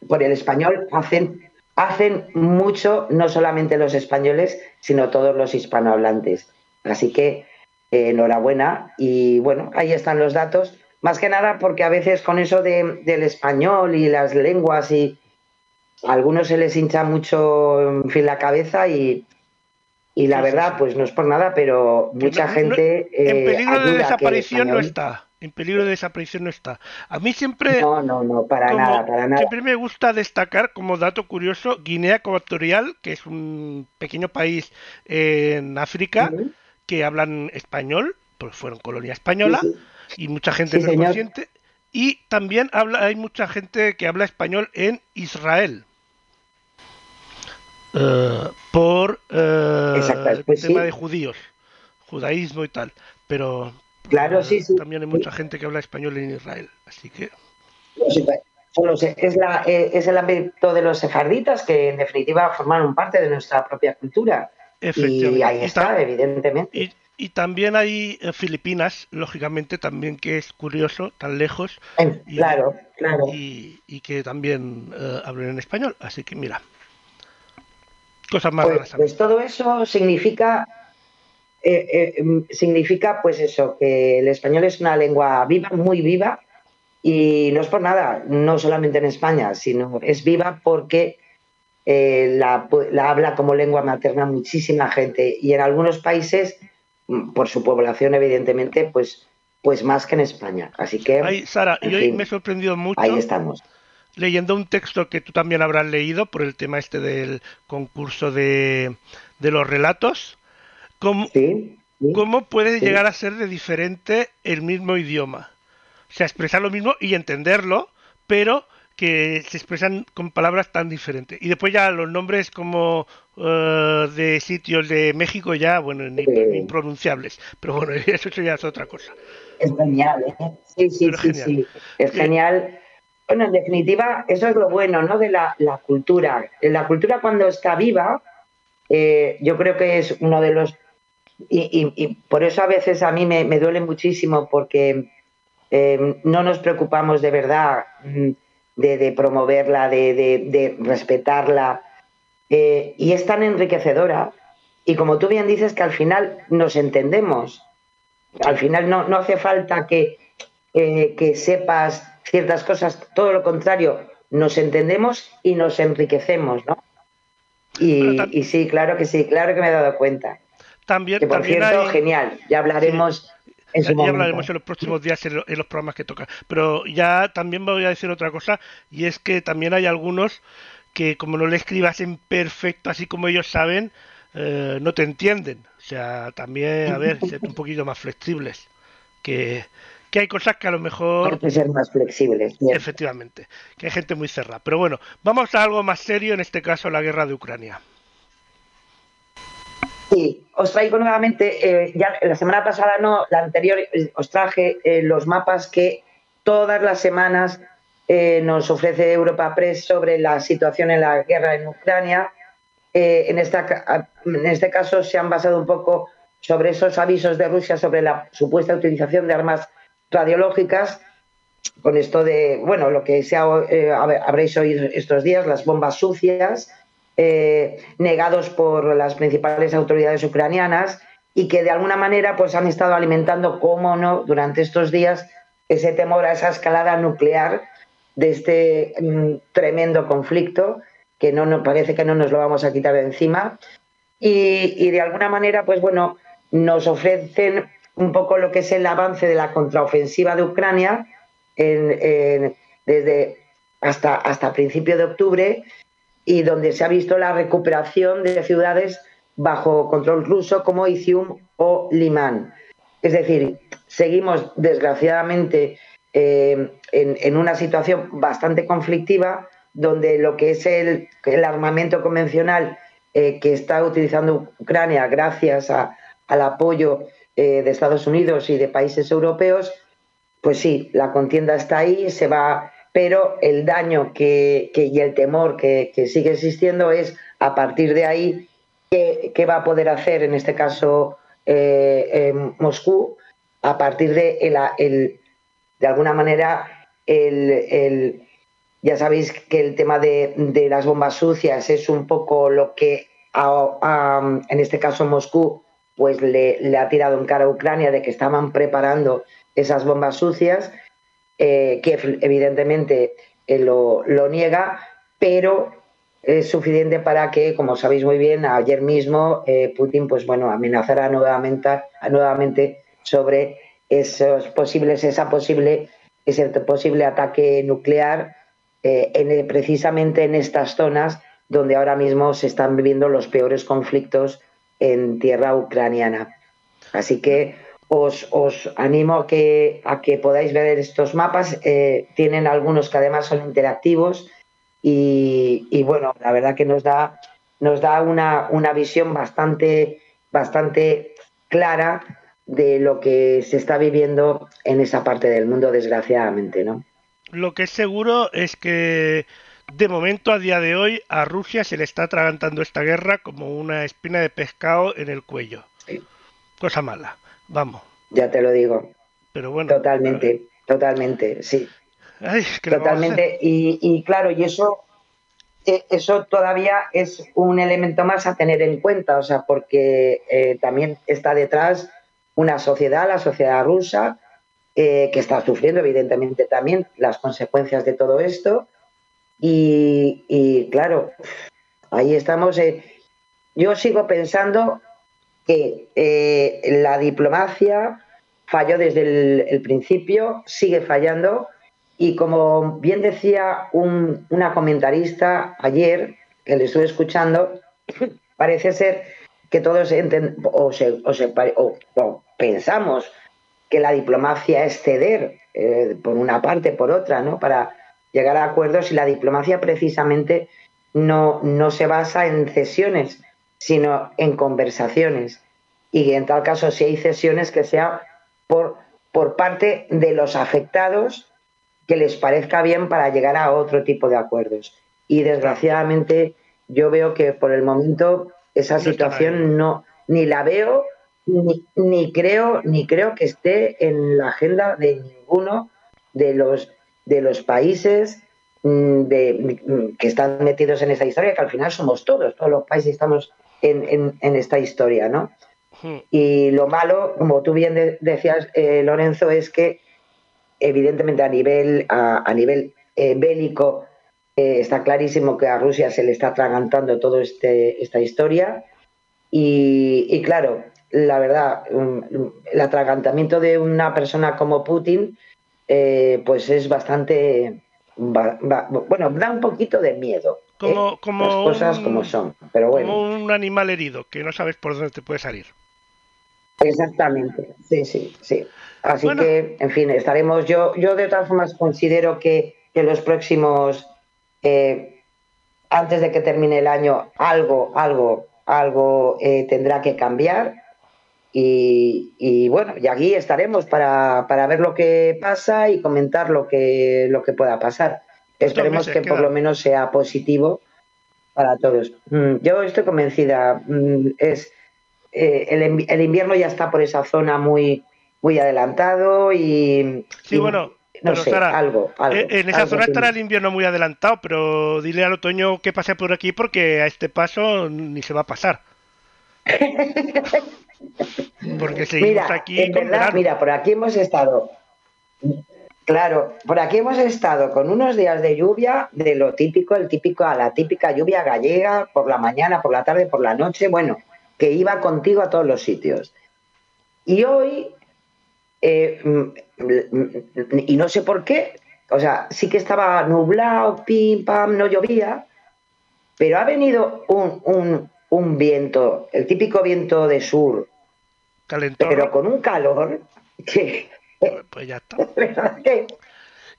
Speaker 2: por el español hacen, hacen mucho, no solamente los españoles, sino todos los hispanohablantes. Así que eh, enhorabuena y bueno, ahí están los datos. Más que nada porque a veces con eso de- del español y las lenguas y a algunos se les hincha mucho en fin la cabeza y, y la verdad pues no es por nada, pero mucha
Speaker 1: No, no,
Speaker 2: gente...
Speaker 1: en
Speaker 2: eh,
Speaker 1: peligro de desaparición no está. En peligro de desaparición no está. A mí siempre,
Speaker 2: No, no, no, para
Speaker 1: como-
Speaker 2: nada, para nada.
Speaker 1: siempre me gusta destacar como dato curioso Guinea Ecuatorial, que es un pequeño país en África que hablan español, porque fueron colonia española
Speaker 2: Sí,
Speaker 1: y mucha gente
Speaker 2: Sí,
Speaker 1: no es consciente. Y también habla, hay mucha gente que habla español en Israel. Eh, por eh,
Speaker 2: Exacto, pues
Speaker 1: tema
Speaker 2: sí.
Speaker 1: de judíos, judaísmo y tal. Pero
Speaker 2: Claro,
Speaker 1: eh,
Speaker 2: sí, sí.
Speaker 1: también hay mucha gente que habla español en Israel. Así que
Speaker 2: pues, solo es, la, eh, es el ámbito de los sefarditas que en definitiva formaron parte de nuestra propia cultura. Y ahí está, evidentemente.
Speaker 1: Y, y también hay eh, Filipinas, lógicamente, también que es curioso, tan lejos, y-
Speaker 2: claro, claro.
Speaker 1: y, y que también eh, hablan en español. Así que mira, cosas más
Speaker 2: Pues, pues todo eso significa, eh, eh, em, significa pues eso, que el español es una lengua viva, muy viva, y no es por nada, no solamente en España, sino es viva porque eh, la, la habla como lengua materna muchísima gente, y en algunos países, mm, por su población evidentemente, pues, pues más que en España. Así que
Speaker 1: Ay, Sara,
Speaker 2: en
Speaker 1: y hoy
Speaker 2: fin,
Speaker 1: me he sorprendido mucho
Speaker 2: ahí estamos.
Speaker 1: leyendo un texto que tú también habrás leído por el tema este del concurso de, de los relatos. ¿Cómo,
Speaker 2: ¿Sí? ¿Sí?
Speaker 1: ¿Cómo puede
Speaker 2: Sí.
Speaker 1: llegar a ser de diferente el mismo idioma? O sea, expresar lo mismo y entenderlo, pero que se expresan con palabras tan diferentes. Y después ya los nombres como eh, de sitios de México ya, bueno, impronunciables. Pero bueno, eso ya es otra cosa.
Speaker 2: Es genial, ¿eh? Sí, sí,
Speaker 1: Pero
Speaker 2: sí,
Speaker 1: genial.
Speaker 2: sí. Es
Speaker 1: Eh,
Speaker 2: genial. Bueno, en definitiva, eso es lo bueno, ¿no? De la, la cultura. La cultura cuando está viva, eh, yo creo que es uno de los... Y, y- y por eso a veces a mí me, me duele muchísimo porque eh, no nos preocupamos de verdad mm, de, de promoverla, de, de- de respetarla. Eh, y es tan enriquecedora. Y como tú bien dices, que al final nos entendemos. Al final no, no hace falta que, eh, que sepas ciertas cosas, todo lo contrario, nos entendemos y nos enriquecemos, ¿no? Y, y sí, claro que sí, claro que me he dado cuenta.
Speaker 1: También,
Speaker 2: Que por
Speaker 1: también
Speaker 2: cierto,
Speaker 1: hay...
Speaker 2: genial, ya hablaremos en
Speaker 1: Ya, hablaremos en los próximos días en, lo- en los programas que tocan. Pero ya también voy a decir otra cosa, y es que también hay algunos que como no le escribas en perfecto, así como ellos saben, eh, no te entienden. O sea, también, a ver, ser un poquito más flexibles. Que, que hay cosas que a lo mejor
Speaker 2: Hay que ser más flexibles. bien.
Speaker 1: Efectivamente, que hay gente muy cerrada. Pero bueno, vamos a algo más serio, en este caso la guerra de Ucrania.
Speaker 2: Sí, os traigo nuevamente, eh, ya la semana pasada no, la anterior eh, os traje eh, los mapas que todas las semanas eh, nos ofrece Europa Press sobre la situación en la guerra en Ucrania. Eh, en, esta, en este caso se han basado un poco sobre esos avisos de Rusia sobre la supuesta utilización de armas radiológicas, con esto de, bueno, lo que eh, habréis oído estos días, las bombas sucias, eh, negados por las principales autoridades ucranianas y que de alguna manera pues han estado alimentando, cómo no, durante estos días ese temor a esa escalada nuclear de este mm, tremendo conflicto que no parece que no nos lo vamos a quitar de encima y, y de alguna manera pues bueno nos ofrecen un poco lo que es el avance de la contraofensiva de Ucrania desde hasta, hasta principio de octubre y donde se ha visto la recuperación de ciudades bajo control ruso como Izium o Limán. Es decir, seguimos desgraciadamente eh, en, una situación bastante conflictiva donde lo que es el, armamento convencional eh, que está utilizando Ucrania gracias al apoyo eh, de Estados Unidos y de países europeos, pues sí, la contienda está ahí, se va, pero el daño que, y el temor que, sigue existiendo es a partir de ahí qué, va a poder hacer en este caso eh, Moscú a partir de el, de alguna manera el, ya sabéis que el tema de, las bombas sucias es un poco lo que en este caso Moscú pues le, ha tirado en cara a Ucrania de que estaban preparando esas bombas sucias. Eh, Kiev evidentemente eh, lo, niega, pero es suficiente para que, como sabéis muy bien, ayer mismo eh, Putin pues bueno amenazara nuevamente, nuevamente sobre esos posibles, esa posible, ese posible ataque nuclear en, precisamente en estas zonas donde ahora mismo se están viviendo los peores conflictos en tierra ucraniana. Así que os, animo a que, a que podáis ver estos mapas. Eh, tienen algunos que además son interactivos y, bueno, la verdad que nos da, nos da una, una visión bastante, bastante clara de lo que se está viviendo en esa parte del mundo, desgraciadamente, ¿no?
Speaker 1: Lo que es seguro es que de momento, a día de hoy, a Rusia se le está atragantando esta guerra como una espina de pescado en el cuello. Cosa mala, vamos.
Speaker 2: Ya te lo digo. Pero bueno. Totalmente, totalmente, sí. totalmente. Y, claro, y eso, eh, eso todavía es un elemento más a tener en cuenta, o sea, porque eh, también está detrás una sociedad, la sociedad rusa, eh, que está sufriendo evidentemente también las consecuencias de todo esto y, claro, ahí estamos. Eh, yo sigo pensando que eh, la diplomacia falló desde el, principio, sigue fallando y como bien decía una comentarista ayer, que le estuve escuchando, parece ser que todos o, pensamos que la diplomacia es ceder eh, por una parte, por otra, ¿no? Para, llegar a acuerdos y la diplomacia precisamente no, no se basa en cesiones, sino en conversaciones. Y en tal caso, si hay cesiones, que sea por, por parte de los afectados que les parezca bien para llegar a otro tipo de acuerdos. Y desgraciadamente yo veo que por el momento esa situación no ni la veo ni, ni creo ni creo que esté en la agenda de ninguno de los de los países mm, de, que están metidos en esta historia, que al final somos todos, todos los países estamos en, esta historia, ¿no? Hmm. Y lo malo, como tú bien decías, eh, Lorenzo, es que evidentemente a nivel, a, nivel eh, bélico eh, está clarísimo que a Rusia se le está atragantando toda este, esta historia. Y, y, claro, la verdad, el atragantamiento de una persona como Putin eh, pues es bastante, bueno, da un poquito de miedo.
Speaker 1: ¿eh? Como, Las
Speaker 2: cosas como son, pero bueno.
Speaker 1: Como un animal herido que no sabes por dónde te puede salir.
Speaker 2: Exactamente, sí, sí, sí. Así que, en fin, estaremos. Yo, yo de todas formas considero que, en los próximos, eh, antes de que termine el año, algo, algo, algo tendrá que cambiar y, bueno, y aquí estaremos para, ver lo que pasa y comentar lo que, lo que pueda pasar. Esperemos que por lo menos sea positivo para todos. Mm, Yo estoy convencida. mm, Es eh, el, el invierno ya está por esa zona muy, muy adelantado y.
Speaker 1: Sí,
Speaker 2: y,
Speaker 1: bueno,
Speaker 2: no
Speaker 1: pero
Speaker 2: sé,
Speaker 1: Sara,
Speaker 2: algo, algo.
Speaker 1: Eh, En esa
Speaker 2: algo
Speaker 1: zona estará el invierno muy adelantado, pero dile al otoño que pase por aquí porque a este paso ni se va a pasar. Porque seguimos
Speaker 2: Mira,
Speaker 1: aquí
Speaker 2: en
Speaker 1: con
Speaker 2: verdad,
Speaker 1: verano.
Speaker 2: mira, por aquí hemos estado. Claro, por aquí hemos estado con unos días de lluvia, de lo típico, el típico, a la típica lluvia gallega, por la mañana, por la tarde, por la noche, bueno, que iba contigo a todos los sitios. Y hoy, eh, mm, y no sé por qué, o sea, sí que estaba nublado, pim, pam, no llovía, pero ha venido un, un, un viento, el típico viento de sur,
Speaker 1: Calentón.
Speaker 2: pero con un calor que,
Speaker 1: Pues ya está.
Speaker 2: ¿verdad que?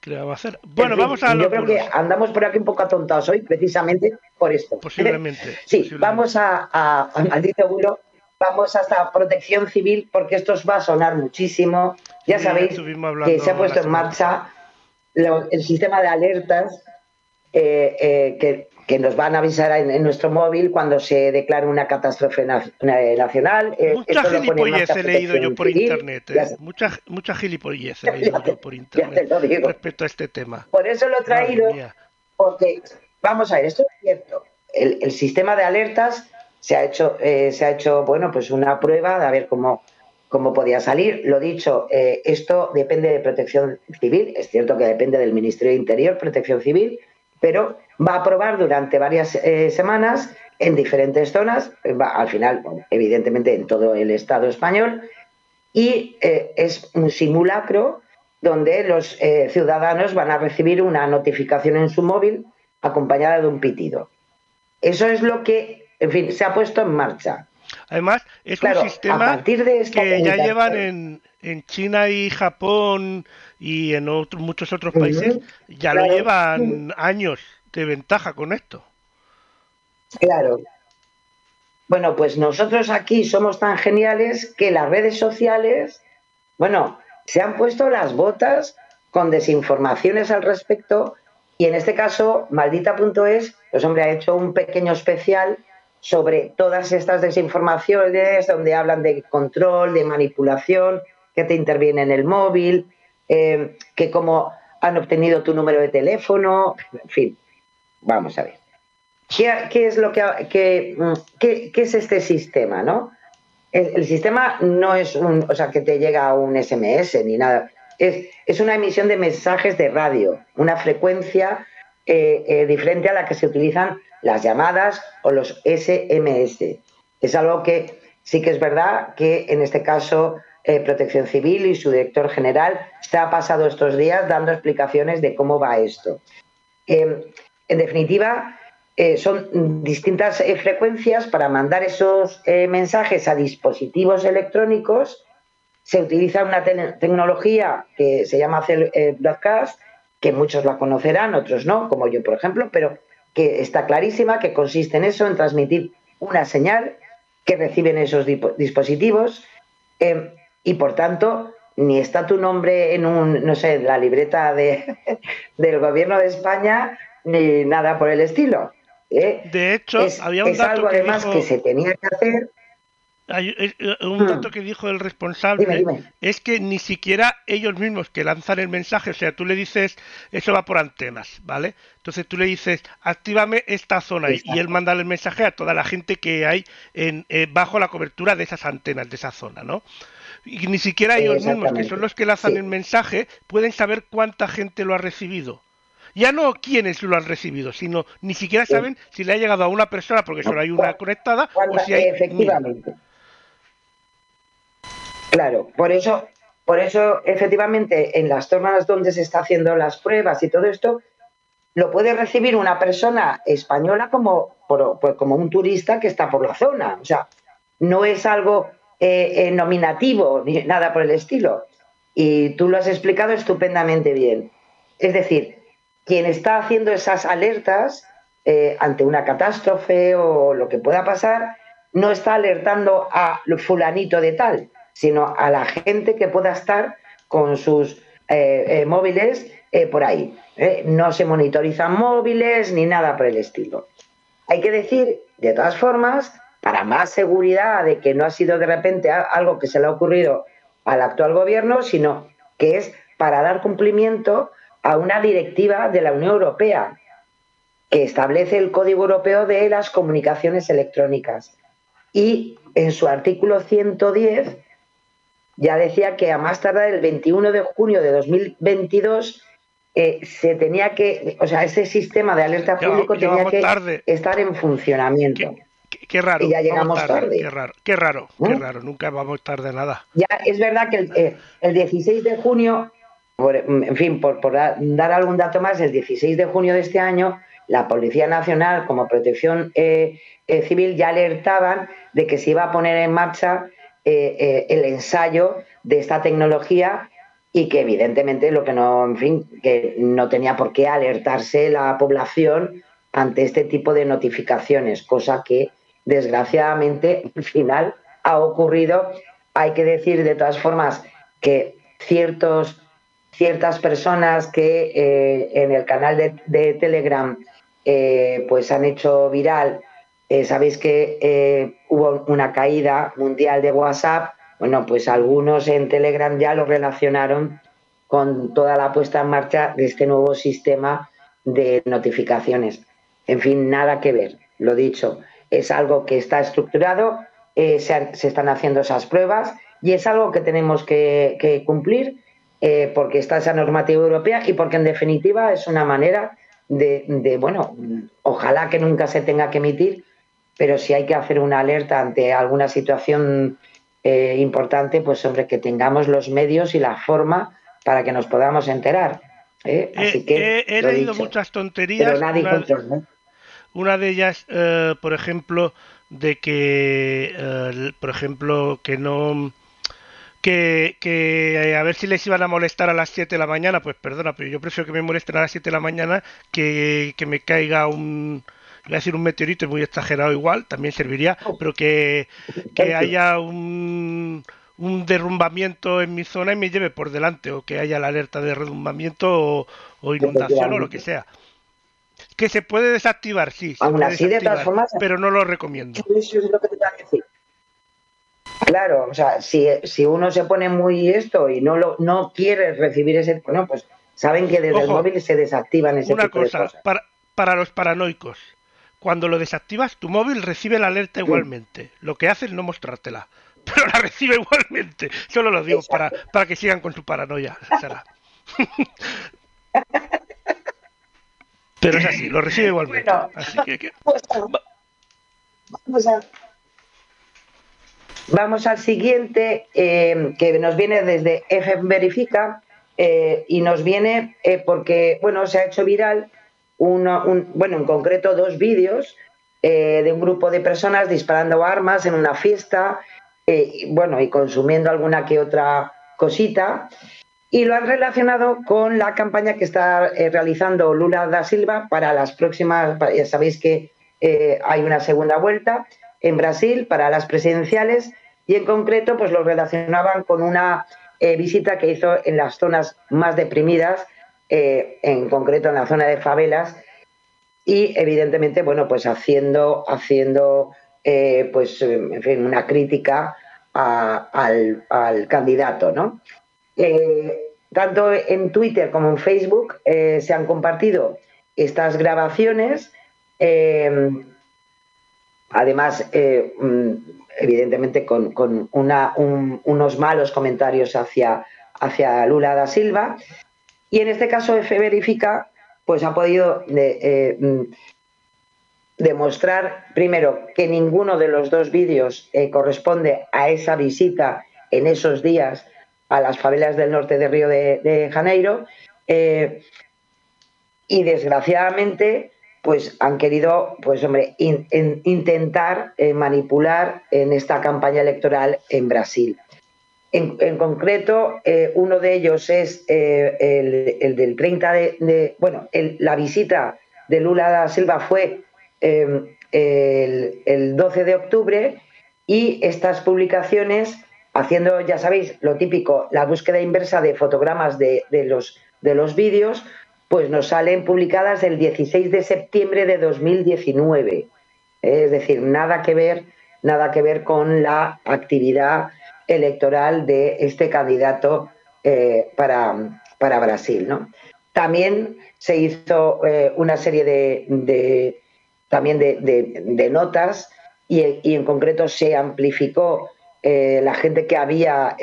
Speaker 1: ¿Qué le vamos a hacer? Bueno,
Speaker 2: En fin,
Speaker 1: vamos a
Speaker 2: Yo creo que andamos por aquí un poco atontados hoy, precisamente por esto.
Speaker 1: Posiblemente.
Speaker 2: Sí,
Speaker 1: posiblemente.
Speaker 2: vamos a, a, a maldito bulo, vamos hasta protección civil, porque esto os va a sonar muchísimo. Ya
Speaker 1: Sí,
Speaker 2: sabéis que se ha puesto en marcha lo- el sistema de alertas eh, eh, que, que nos van a avisar en, en nuestro móvil cuando se declare una catástrofe na- nacional. Eh,
Speaker 1: Mucha gilipollez he leído yo por
Speaker 2: Civil.
Speaker 1: internet. ¿eh? Mucha, mucha gilipollez he leído yo por internet respecto a este tema.
Speaker 2: Por eso lo he traído. Porque, vamos a ver, esto es cierto. El, el sistema de alertas se ha hecho, eh, se ha hecho, bueno, pues una prueba de a ver cómo, cómo podía salir. Lo dicho, eh, esto depende de Protección Civil. Es cierto que depende del Ministerio de Interior, Protección Civil, pero va a probar durante varias eh, semanas en diferentes zonas, va- al final, evidentemente en todo el Estado español, y es un simulacro donde los ciudadanos van a recibir una notificación en su móvil acompañada de un pitido. Eso es lo que, en fin, se ha puesto en marcha.
Speaker 1: Además, es
Speaker 2: Claro,
Speaker 1: un
Speaker 2: a
Speaker 1: sistema
Speaker 2: partir de esta
Speaker 1: que ya llevan en, en China y Japón y en otros, muchos otros países, ya
Speaker 2: claro.
Speaker 1: lo llevan años de ventaja con esto.
Speaker 2: Claro. Bueno, pues nosotros aquí somos tan geniales que las redes sociales, bueno, se han puesto las botas con desinformaciones al respecto y en este caso, maldita.es, pues hombre, ha hecho un pequeño especial sobre todas estas desinformaciones donde hablan de control, de manipulación, que te interviene en el móvil, eh, que cómo han obtenido tu número de teléfono, en fin, vamos a ver. ¿Qué, es lo que, mm, es este sistema, no? El, el sistema no es un, o sea, que te llega un SMS ni nada. Es, es una emisión de mensajes de radio, una frecuencia eh, eh, diferente a la que se utilizan las llamadas o los SMS. Es algo que sí que es verdad que en este caso eh, Protección Civil y su director general se ha pasado estos días dando explicaciones de cómo va esto. En definitiva, son distintas frecuencias para mandar esos mensajes a dispositivos electrónicos. Se utiliza una te- tecnología que se llama broadcast, que muchos la conocerán, otros no, como yo, por ejemplo, pero que está clarísima, que consiste en eso, en transmitir una señal que reciben esos dispositivos eh, y, por tanto, ni está tu nombre en un, no sé, en la libreta de, del gobierno de España, ni nada por el estilo. ¿eh?
Speaker 1: De hecho,
Speaker 2: es,
Speaker 1: había un
Speaker 2: es
Speaker 1: dato
Speaker 2: algo
Speaker 1: que
Speaker 2: además
Speaker 1: dijo,
Speaker 2: que se tenía que hacer.
Speaker 1: Hay- eh, un
Speaker 2: Hmm.
Speaker 1: dato que dijo el responsable
Speaker 2: Dime, dime.
Speaker 1: es que ni siquiera ellos mismos que lanzan el mensaje, o sea, tú le dices, eso va por antenas, ¿vale? Entonces tú le dices, actívame esta zona y- y él manda el mensaje a toda la gente que hay en, eh, bajo la cobertura de esas antenas, de esa zona, ¿no? Y ni siquiera ellos mismos, que son los que lanzan
Speaker 2: Sí.
Speaker 1: el mensaje, pueden saber cuánta gente lo ha recibido. Ya no quiénes lo han recibido, sino ni siquiera
Speaker 2: Sí.
Speaker 1: saben si le ha llegado a una persona porque solo hay una conectada o si hay mil.
Speaker 2: Claro, por eso, por eso, efectivamente, en las zonas donde se está haciendo las pruebas y todo esto, lo puede recibir una persona española como, pues como un turista que está por la zona. O sea, no es algo eh, eh, nominativo ni nada por el estilo. Y tú lo has explicado estupendamente bien. Es decir, quien está haciendo esas alertas eh, ante una catástrofe o lo que pueda pasar, no está alertando a fulanito de tal, sino a la gente que pueda estar con sus eh, eh, móviles eh, por ahí. No se monitorizan móviles ni nada por el estilo. Hay que decir, de todas formas, para más seguridad de que no ha sido de repente algo que se le ha ocurrido al actual gobierno, sino que es para dar cumplimiento a una directiva de la Unión Europea que establece el Código Europeo de las Comunicaciones Electrónicas. Y en su artículo 110 ya decía que a más tardar el 21 de junio de 2022 eh, se tenía que, o sea, ese sistema de alerta público tenía que estar en funcionamiento.
Speaker 1: Qué, raro.
Speaker 2: Y ya llegamos tarde,
Speaker 1: Qué raro, qué raro, qué raro. Nunca vamos tarde nada.
Speaker 2: Ya es verdad que el, el 16 de junio, en fin, por, por, dar algún dato más, el 16 de junio de este año, la Policía Nacional, como protección eh, eh, civil, ya alertaban de que se iba a poner en marcha eh, el ensayo de esta tecnología y que evidentemente lo que no, en fin, que no tenía por qué alertarse la población ante este tipo de notificaciones, cosa que desgraciadamente al final ha ocurrido. Hay que decir de todas formas que ciertos, ciertas personas que eh, en el canal de, Telegram eh, pues han hecho viral, eh, sabéis que hubo una caída mundial de WhatsApp, bueno, pues algunos en Telegram ya lo relacionaron con toda la puesta en marcha de este nuevo sistema de notificaciones. En fin, nada que ver, lo dicho, es algo que está estructurado, eh, se, están haciendo esas pruebas y es algo que tenemos que, cumplir eh, porque está esa normativa europea y porque en definitiva es una manera de, bueno, ojalá que nunca se tenga que emitir, pero si hay que hacer una alerta ante alguna situación eh, importante, pues hombre, que tengamos los medios y la forma para que nos podamos enterar.
Speaker 1: Así que, he, leído muchas tonterías.
Speaker 2: Pero nadie
Speaker 1: una de ellas, eh, por ejemplo, de que, eh, por ejemplo, que no... Que, que eh, a ver si les iban a molestar a las 7 de la mañana, pues perdona, pero yo prefiero que me molesten a las 7 de la mañana que, que me caiga un, voy a decir un meteorito, es muy exagerado igual, también serviría, pero que, que haya un, un derrumbamiento en mi zona y me lleve por delante, o que haya la alerta de derrumbamiento o inundación o lo que sea. Que se puede desactivar, sí.
Speaker 2: Aún así, de todas formas.
Speaker 1: Pero no lo recomiendo.
Speaker 2: Eso es lo que te voy a decir. Claro, o sea, si, si uno se pone muy esto y no lo no quiere recibir ese. Bueno, pues saben que desde el móvil se desactivan ese
Speaker 1: una
Speaker 2: tipo
Speaker 1: cosa,
Speaker 2: de cosas.
Speaker 1: Para, para los paranoicos, cuando lo desactivas, tu móvil recibe la alerta igualmente. Lo que hace es no mostrártela, pero la recibe igualmente. Solo lo digo para, para que sigan con su paranoia, Sara. Pero es así, lo recibe igualmente. así que,
Speaker 2: Vamos, a... vamos al siguiente, eh, que nos viene desde F Verifica, eh, y nos viene eh, porque, bueno, se ha hecho viral, uno, un, bueno, en concreto dos vídeos de un grupo de personas disparando armas en una fiesta, bueno, y consumiendo alguna que otra cosita. Y lo han relacionado con la campaña que está eh, realizando Lula da Silva para las próximas, ya sabéis que eh, hay una segunda vuelta en Brasil para las presidenciales y en concreto pues lo relacionaban con una eh, visita que hizo en las zonas más deprimidas, en concreto en la zona de favelas y evidentemente bueno pues haciendo haciendo pues en fin una crítica al, al candidato, ¿no? Eh, tanto en Twitter como en Facebook eh, se han compartido estas grabaciones. Eh, además, mm, evidentemente, con, unos malos comentarios hacia, hacia Lula da Silva. Y en este caso, F Verifica pues ha podido mm, demostrar, primero, que ninguno de los dos vídeos corresponde a esa visita en esos días a las favelas del norte de Río de, Janeiro. Eh, y desgraciadamente, pues han querido, pues hombre, intentar eh, manipular en esta campaña electoral en Brasil. En, concreto, eh, uno de ellos es el, del 30 de, bueno, la visita de Lula da Silva fue el, el 12 de octubre y estas publicaciones haciendo, ya sabéis, lo típico, la búsqueda inversa de fotogramas de, los, de los vídeos, pues nos salen publicadas el 16 de septiembre de 2019. Es decir, nada que ver, nada que ver con la actividad electoral de este candidato eh, para, para, Brasil. ¿no? También se hizo eh, una serie de, también de, notas y, en concreto se amplificó eh, la gente que había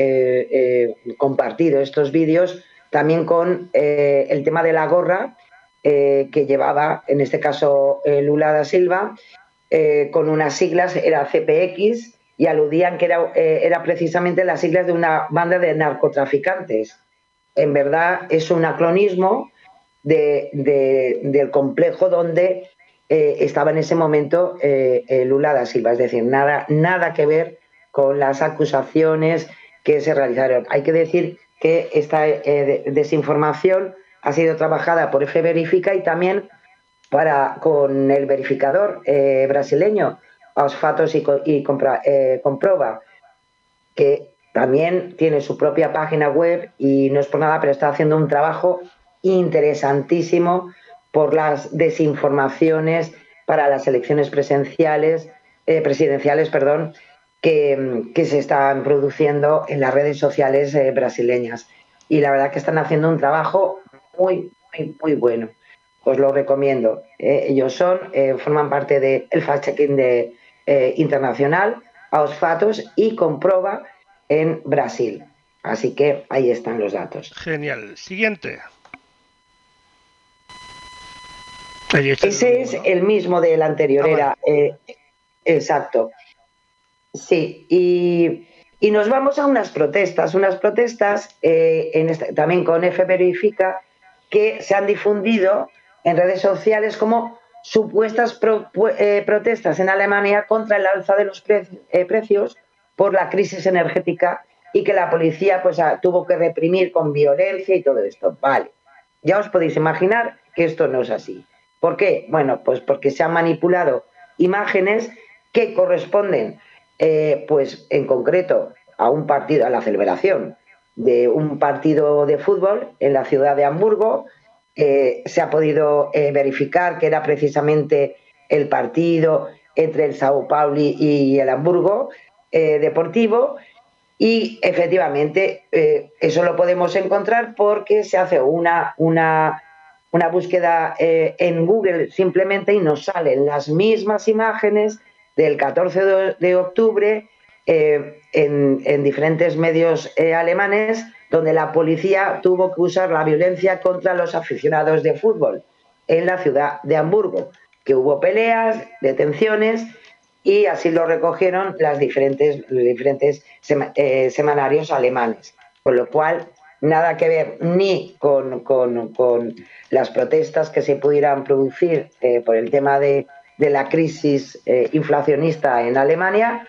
Speaker 2: compartido estos vídeos también con el tema de la gorra que llevaba, en este caso, Lula da Silva, con unas siglas, era CPX, y aludían que era, eh, era precisamente las siglas de una banda de narcotraficantes. En verdad es un acronismo del complejo donde eh, estaba en ese momento eh, Lula da Silva, es decir, nada, nada que ver con las acusaciones que se realizaron. Hay que decir que esta desinformación ha sido trabajada por F Verifica y también para, con el verificador brasileño, Osfatos y, y eh, Comproba, que también tiene su propia página web y no es por nada, pero está haciendo un trabajo interesantísimo por las desinformaciones para las elecciones presenciales, eh, presidenciales perdón, que, se están produciendo en las redes sociales eh, brasileñas. Y la verdad que están haciendo un trabajo muy, muy, muy bueno. Os lo recomiendo. ellos son, forman parte del el fact-checking de, eh, internacional a Osfatos y comproba en Brasil. Así que ahí están los datos.
Speaker 1: Genial. Siguiente.
Speaker 2: Ese es el mismo del anterior, ah, era eh, exacto. Sí, y, nos vamos a unas protestas, unas protestas eh, en también con F Verifica que se han difundido en redes sociales como supuestas eh, protestas en Alemania contra el alza de los eh, precios por la crisis energética y que la policía pues, tuvo que reprimir con violencia y todo esto. Vale, ya os podéis imaginar que esto no es así. ¿Por qué? Bueno, pues porque se han manipulado imágenes que corresponden, eh, pues en concreto, a un partido, a la celebración de un partido de fútbol en la ciudad de Hamburgo, eh, se ha podido eh, verificar que era precisamente el partido entre el Sao Paulo y el Hamburgo eh, Deportivo. Y efectivamente eso lo podemos encontrar porque se hace una, una, una búsqueda en Google simplemente y nos salen las mismas imágenes del 14 de, octubre en, en, diferentes medios alemanes donde la policía tuvo que usar la violencia contra los aficionados de fútbol en la ciudad de Hamburgo, que hubo peleas, detenciones y así lo recogieron las diferentes, los diferentes eh, semanarios alemanes. Con lo cual, nada que ver ni con, las protestas que se pudieran producir eh, por el tema de, la crisis eh, inflacionista en Alemania,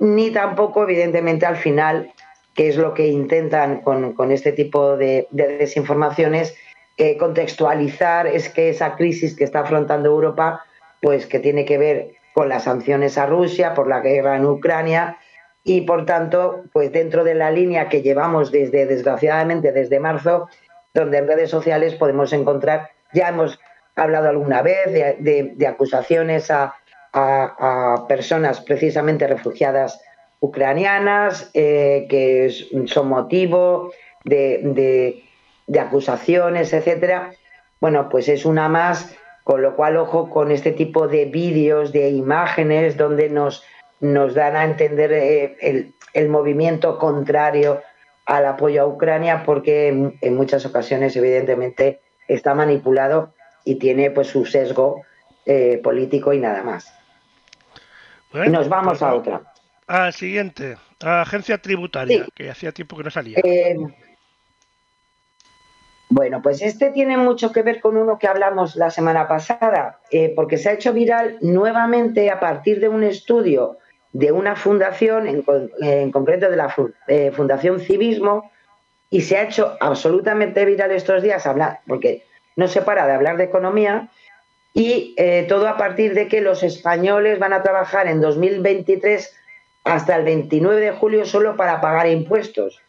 Speaker 2: ni tampoco, evidentemente, al final que es lo que intentan con, este tipo de, desinformaciones, eh, contextualizar es que esa crisis que está afrontando Europa, pues que tiene que ver con las sanciones a Rusia, por la guerra en Ucrania, y por tanto, pues dentro de la línea que llevamos desde, desgraciadamente, desde marzo, donde en redes sociales podemos encontrar, ya hemos hablado alguna vez de, acusaciones a, a personas precisamente refugiadas ucranianas eh, que son motivo de, acusaciones, etcétera. Bueno, pues es una más, con lo cual ojo con este tipo de vídeos, de imágenes donde nos, nos dan a entender eh, el, movimiento contrario al apoyo a Ucrania, porque en, muchas ocasiones, evidentemente, está manipulado y tiene pues su sesgo eh, político y nada más. y nos vamos pues a otra.
Speaker 1: Al siguiente, agencia tributaria, que hacía tiempo que no salía.
Speaker 2: Eh, bueno, pues este tiene mucho que ver con uno que hablamos la semana pasada, eh, porque se ha hecho viral nuevamente a partir de un estudio de una fundación, en, concreto de la eh, Fundación Civismo, y se ha hecho absolutamente viral estos días, hablar, porque no se para de hablar de economía, y todo a partir de que los españoles van a trabajar en 2023 hasta el 29 de julio solo para pagar impuestos.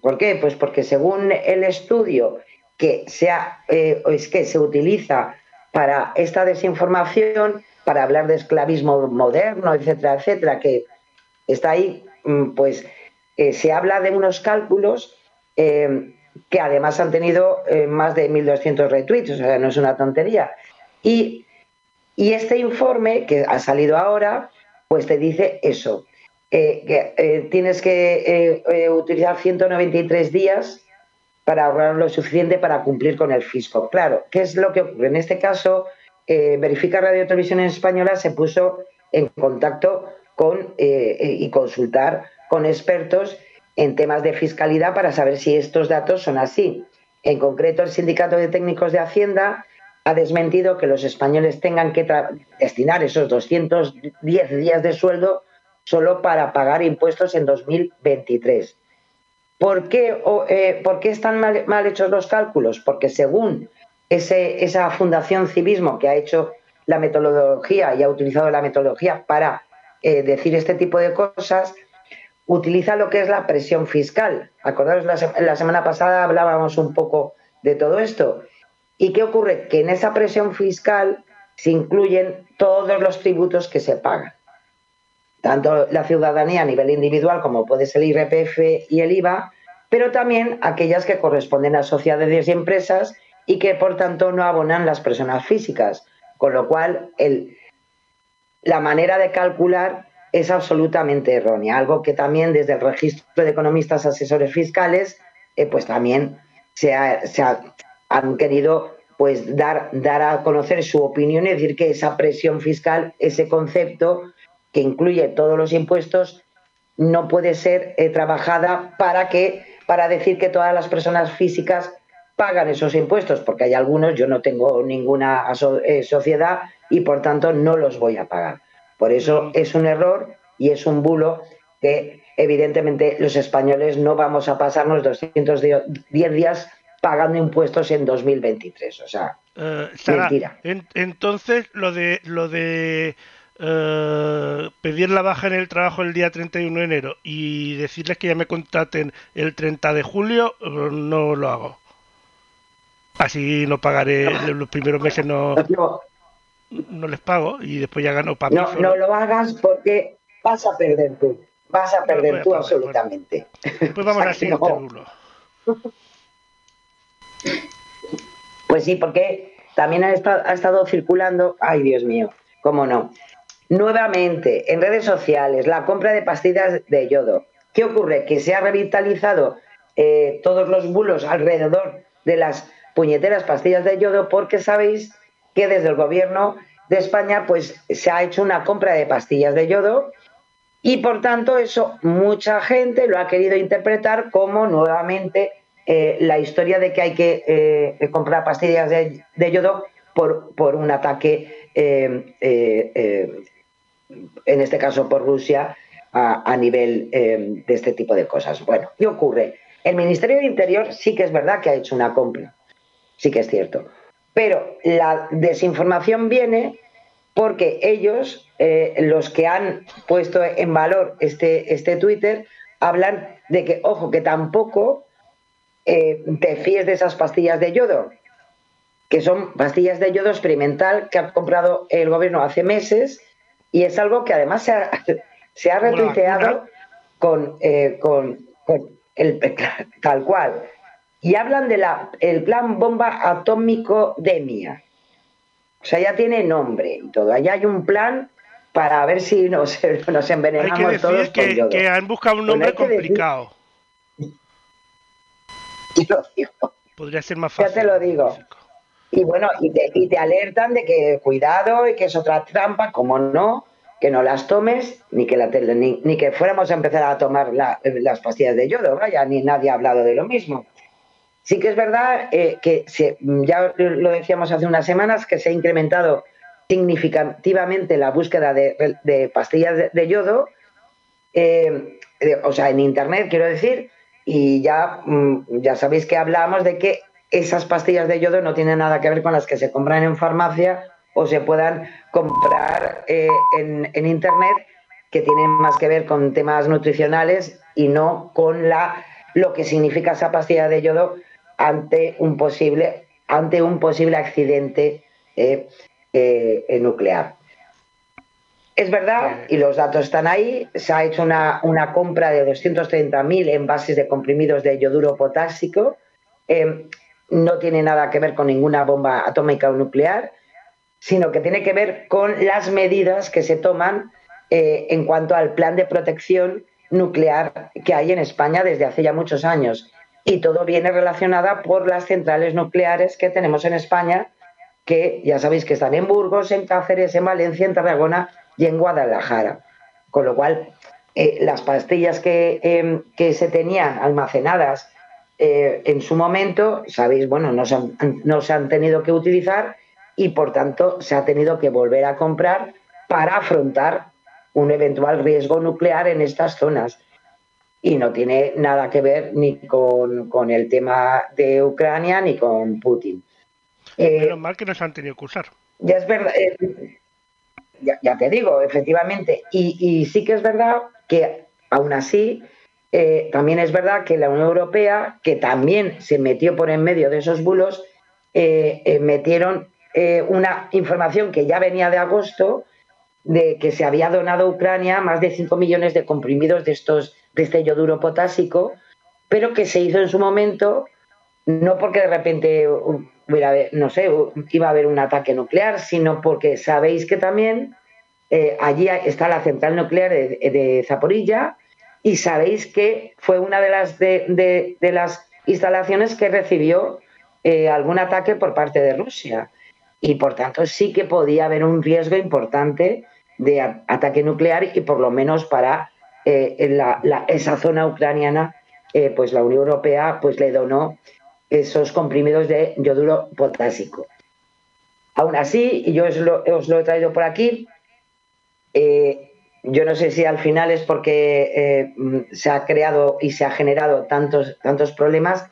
Speaker 2: ¿Por qué? Pues porque según el estudio que, sea, eh, es que se utiliza para esta desinformación, para hablar de esclavismo moderno, etcétera, etcétera, que está ahí, mm, pues eh, se habla de unos cálculos eh, que además han tenido eh, más de 1.200 retweets, o sea, no es una tontería. Y, y este informe que ha salido ahora, pues te dice eso, que tienes que utilizar 193 días para ahorrar lo suficiente para cumplir con el fisco. Claro, ¿qué es lo que ocurre? En este caso, eh, Verifica Radio Televisión Española se puso en contacto con eh, y consultar con expertos en temas de fiscalidad para saber si estos datos son así. En concreto, el Sindicato de Técnicos de Hacienda ha desmentido que los españoles tengan que destinar esos 210 días de sueldo solo para pagar impuestos en 2023. ¿Por qué, eh, ¿por qué están mal, hechos los cálculos? Porque según esa Fundación Civismo que ha hecho la metodología y ha utilizado la metodología para eh, decir este tipo de cosas, utiliza lo que es la presión fiscal. Acordaros, la semana pasada hablábamos un poco de todo esto. ¿Y qué ocurre? Que en esa presión fiscal se incluyen todos los tributos que se pagan. Tanto la ciudadanía a nivel individual como puede ser el IRPF y el IVA, pero también aquellas que corresponden a sociedades y empresas y que por tanto no abonan las personas físicas, con lo cual la manera de calcular es absolutamente errónea, algo que también desde el registro de economistas asesores fiscales, eh, pues también se, han querido pues dar, dar a conocer su opinión y decir que esa presión fiscal, ese concepto, que incluye todos los impuestos, no puede ser eh, trabajada para que para decir que todas las personas físicas pagan esos impuestos, porque hay algunos, yo no tengo ninguna eh, sociedad y por tanto no los voy a pagar. Por eso es un error y es un bulo que evidentemente los españoles no vamos a pasarnos 210 días pagando impuestos en 2023. O sea, eh, mentira.
Speaker 1: entonces, lo de lo de eh, pedir la baja en el trabajo el día 31 de enero y decirles que ya me contraten el 30 de julio, no lo hago. Así no pagaré, los primeros meses no, no les pago y después ya gano para
Speaker 2: No, no lo hagas porque vas a perder tú. Vas a perder tú absolutamente.
Speaker 1: Pues vamos al siguiente
Speaker 2: Pues sí, porque también ha estado, circulando, ay Dios mío, cómo no, Nuevamente, en redes sociales, la compra de pastillas de yodo. ¿Qué ocurre? Que se ha revitalizado eh, todos los bulos alrededor de las puñeteras pastillas de yodo porque sabéis que desde el gobierno de España pues se ha hecho una compra de pastillas de yodo y por tanto eso mucha gente lo ha querido interpretar como nuevamente eh, la historia de que hay que eh, comprar pastillas de, yodo por, por, un ataque en este caso por Rusia, a, nivel em, de este tipo de cosas. Bueno, ¿qué ocurre? El Ministerio de Interior sí que es verdad que ha hecho una compra, sí que es cierto, pero la desinformación viene porque ellos, eh, los que han puesto en valor este, este Twitter, hablan de que, ojo, que tampoco eh, te fíes de esas pastillas de yodo, que son pastillas de yodo experimental que ha comprado el gobierno hace meses y es algo que además se ha, se ha retuiteado con, eh, con, el tal cual. Y hablan del el plan bomba atómico DEMIA. O sea, ya tiene nombre y todo. Allá hay un plan para ver si nos, nos envenenamos hay que todos
Speaker 1: que, que han buscado un nombre complicado. Podría ser más fácil.
Speaker 2: Ya te lo digo. Y bueno, y te, y te alertan de que cuidado y que es otra trampa, como no, que no las tomes, ni que, la, ni, ni que fuéramos a empezar a tomar las pastillas de yodo, vaya, ni nadie ha hablado de lo mismo. Sí que es verdad eh, que ya lo decíamos hace unas semanas, que se ha incrementado significativamente la búsqueda de, pastillas de, yodo, eh, o sea, en Internet, quiero decir, y ya, mm, ya sabéis que hablamos de que esas pastillas de yodo no tienen nada que ver con las que se compran en farmacia o se puedan comprar eh, en, Internet, que tienen más que ver con temas nutricionales y no con la, lo que significa esa pastilla de yodo ante un posible, ante un posible accidente eh, eh, nuclear. Es verdad, y los datos están ahí, se ha hecho una, una compra de 230.000 envases de comprimidos de yoduro potásico. Eh, no tiene nada que ver con ninguna bomba atómica o nuclear, sino que tiene que ver con las medidas que se toman eh, en cuanto al plan de protección nuclear que hay en España desde hace ya muchos años. Y todo viene relacionado por las centrales nucleares que tenemos en España, que ya sabéis que están en Burgos, en Cáceres, en Valencia, en Tarragona y en Guadalajara. Con lo cual, eh, las pastillas que, em, que, se tenían almacenadas eh, en su momento, sabéis, bueno, no se, han, no se han tenido que utilizar y por tanto se ha tenido que volver a comprar para afrontar un eventual riesgo nuclear en estas zonas. Y no tiene nada que ver ni con, con el tema de Ucrania ni con Putin.
Speaker 1: Eh, Menos mal que nos han tenido que usar.
Speaker 2: Ya es verdad, eh, ya, te digo, efectivamente. Y, y, sí que es verdad que aún así, eh, también es verdad que la Unión Europea, que también se metió por en medio de esos bulos, eh, eh, metieron una información que ya venía de agosto, de que se había donado a Ucrania más de 5 millones de comprimidos de estos de este yoduro potásico, pero que se hizo en su momento no porque de repente no sé, iba a haber un ataque nuclear, sino porque sabéis que también eh, allí está la central nuclear de, de, Zaporilla y sabéis que fue una de las de, de, las instalaciones que recibió eh, algún ataque por parte de Rusia. Y por tanto sí que podía haber un riesgo importante de ataque nuclear y por lo menos para eh, la, esa zona ucraniana, pues la Unión Europea pues le donó esos comprimidos de yoduro potásico. Aún así, yo os lo, os lo he traído por aquí, eh, yo no sé si al final es porque eh, se ha creado y se ha generado tantos, tantos problemas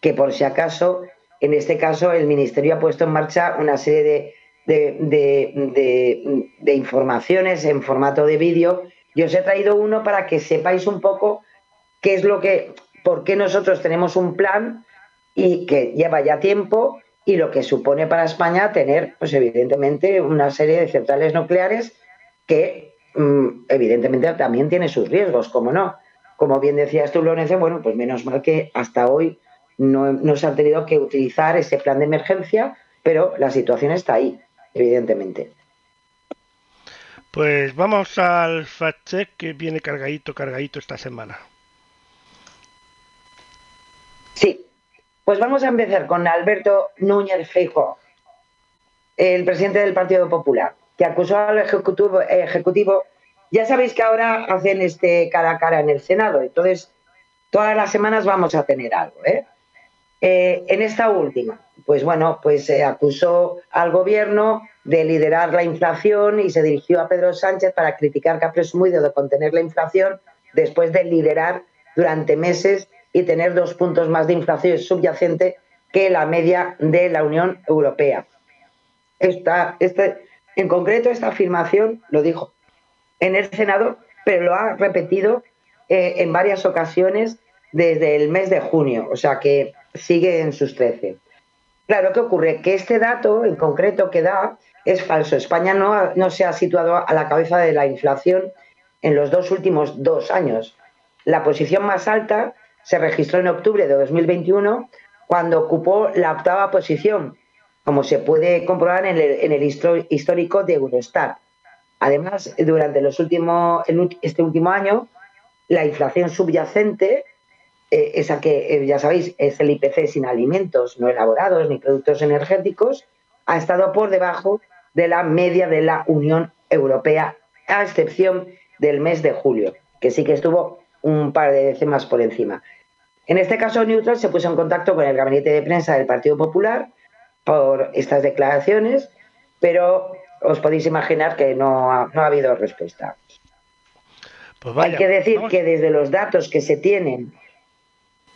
Speaker 2: que por si acaso, en este caso, el Ministerio ha puesto en marcha una serie de, de, de, de informaciones en formato de vídeo y os he traído uno para que sepáis un poco qué es lo que, por qué nosotros tenemos un plan y que lleva ya tiempo y lo que supone para España tener, pues evidentemente, una serie de centrales nucleares que mmm, evidentemente también tiene sus riesgos, como no. Como bien decías tú, Lorenzo, bueno, pues menos mal que hasta hoy no, no se ha tenido que utilizar ese plan de emergencia, pero la situación está ahí, evidentemente.
Speaker 1: Pues vamos al fact check que viene cargadito, cargadito esta semana.
Speaker 2: Sí, pues vamos a empezar con Alberto Núñez Feijóo, el presidente del Partido Popular, que acusó al ejecutivo. Ya sabéis que ahora hacen este cara a cara en el Senado, entonces todas las semanas vamos a tener algo. ¿eh? Eh, en esta última, pues bueno, pues eh, acusó al gobierno de liderar la inflación y se dirigió a Pedro Sánchez para criticar que ha presumido de contener la inflación después de liderar durante meses y tener dos puntos más de inflación subyacente que la media de la Unión Europea. Esta, este, en concreto, esta afirmación lo dijo en el Senado, pero lo ha repetido eh, en varias ocasiones desde el mes de junio, o sea que sigue en sus 13. Claro, ¿qué ocurre? Que este dato en concreto que da es falso. España no, no se ha situado a la cabeza de la inflación en los dos últimos dos años. La posición más alta se registró en octubre de 2021 cuando ocupó la octava posición, como se puede comprobar en el, histórico de Eurostat. Además, durante los este último año, la inflación subyacente, eh, esa que eh, ya sabéis es el IPC sin alimentos no elaborados ni productos energéticos, ha estado por debajo de la media de la Unión Europea, a excepción del mes de julio, que sí que estuvo un par de décimas por encima. En este caso, Neutral se puso en contacto con el gabinete de prensa del Partido Popular por estas declaraciones, pero os podéis imaginar que no ha, no ha habido respuesta.
Speaker 1: Pues vaya,
Speaker 2: Hay que decir
Speaker 1: vamos.
Speaker 2: que desde los datos que se tienen,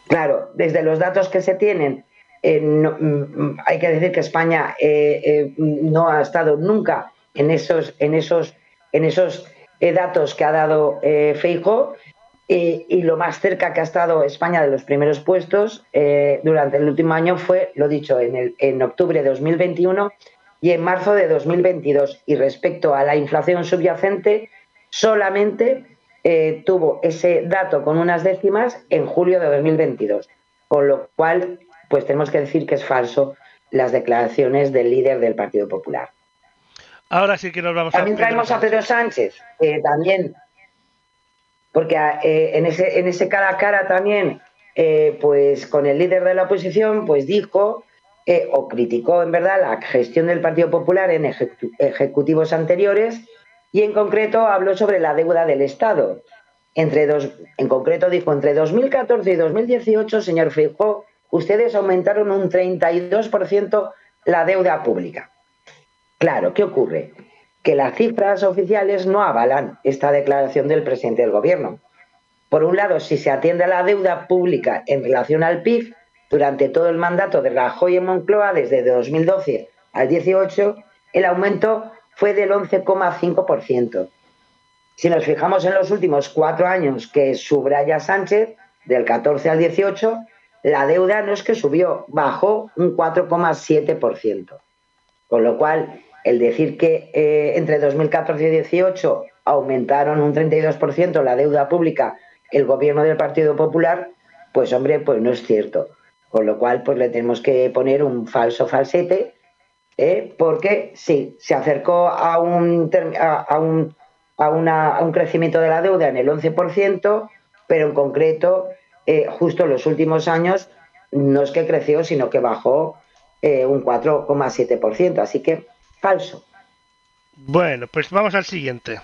Speaker 2: claro, desde los datos que se tienen, eh, no, mm, hay que decir que España eh, eh, no ha estado nunca en esos, en esos, en esos datos que ha dado Feijo y, y, lo más cerca que ha estado España de los primeros puestos eh, durante el último año fue, lo dicho, en, el, en octubre de 2021, y en marzo de 2022. Y respecto a la inflación subyacente, solamente eh, tuvo ese dato con unas décimas en julio de 2022. Con lo cual, pues tenemos que decir que es falso las declaraciones del líder del Partido Popular.
Speaker 1: Ahora sí que nos vamos
Speaker 2: también
Speaker 1: a Pedro
Speaker 2: traemos a Pedro Sánchez, eh, también, porque eh, en, ese, cara a cara también, eh, pues con el líder de la oposición, pues dijo o criticó en verdad la gestión del Partido Popular en ejecutivos anteriores y en concreto habló sobre la deuda del Estado. Entre dos, en concreto dijo, entre 2014 y 2018, señor Feijóo, ustedes aumentaron un 32% la deuda pública. Claro, ¿qué ocurre? Que las cifras oficiales no avalan esta declaración del presidente del Gobierno. Por un lado, si se atiende a la deuda pública en relación al PIB, durante todo el mandato de Rajoy en Moncloa, desde 2012 al 18, el aumento fue del 11,5%. Si nos fijamos en los últimos cuatro años que subraya Sánchez, del 14 al 18, la deuda no es que subió, bajó un 4,7%. Con lo cual, el decir que eh, entre 2014 y 2018 aumentaron un 32% la deuda pública el gobierno del Partido Popular, pues hombre, pues no es cierto. Con lo cual, pues le tenemos que poner un falso falsete, ¿eh? porque sí, se acercó a un, a, un, a, un crecimiento de la deuda en el 11%, pero en concreto, eh, justo en los últimos años, no es que creció, sino que bajó un 4,7%. Así que falso.
Speaker 1: Bueno, pues vamos al siguiente.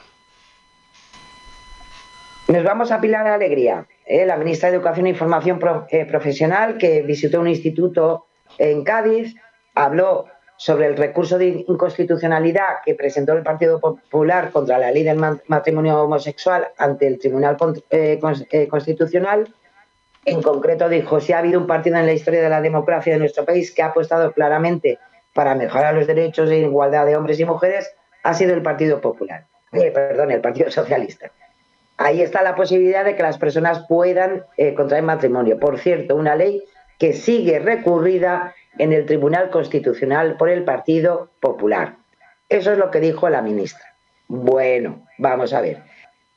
Speaker 2: Nos vamos a Pilar Alegría, ¿eh? la ministra de Educación e Información eh, Profesional, que visitó un instituto en Cádiz, habló sobre el recurso de inconstitucionalidad que presentó el Partido Popular contra la ley del matrimonio homosexual ante el Tribunal eh, Constitucional. En concreto dijo, si ha habido un partido en la historia de la democracia de nuestro país que ha apostado claramente para mejorar los derechos e igualdad de hombres y mujeres ha sido el Partido Popular, eh, perdón, el Partido Socialista. Ahí está la posibilidad de que las personas puedan eh, contraer matrimonio. Por cierto, una ley que sigue recurrida en el Tribunal Constitucional por el Partido Popular. Eso es lo que dijo la ministra. Bueno, vamos a ver.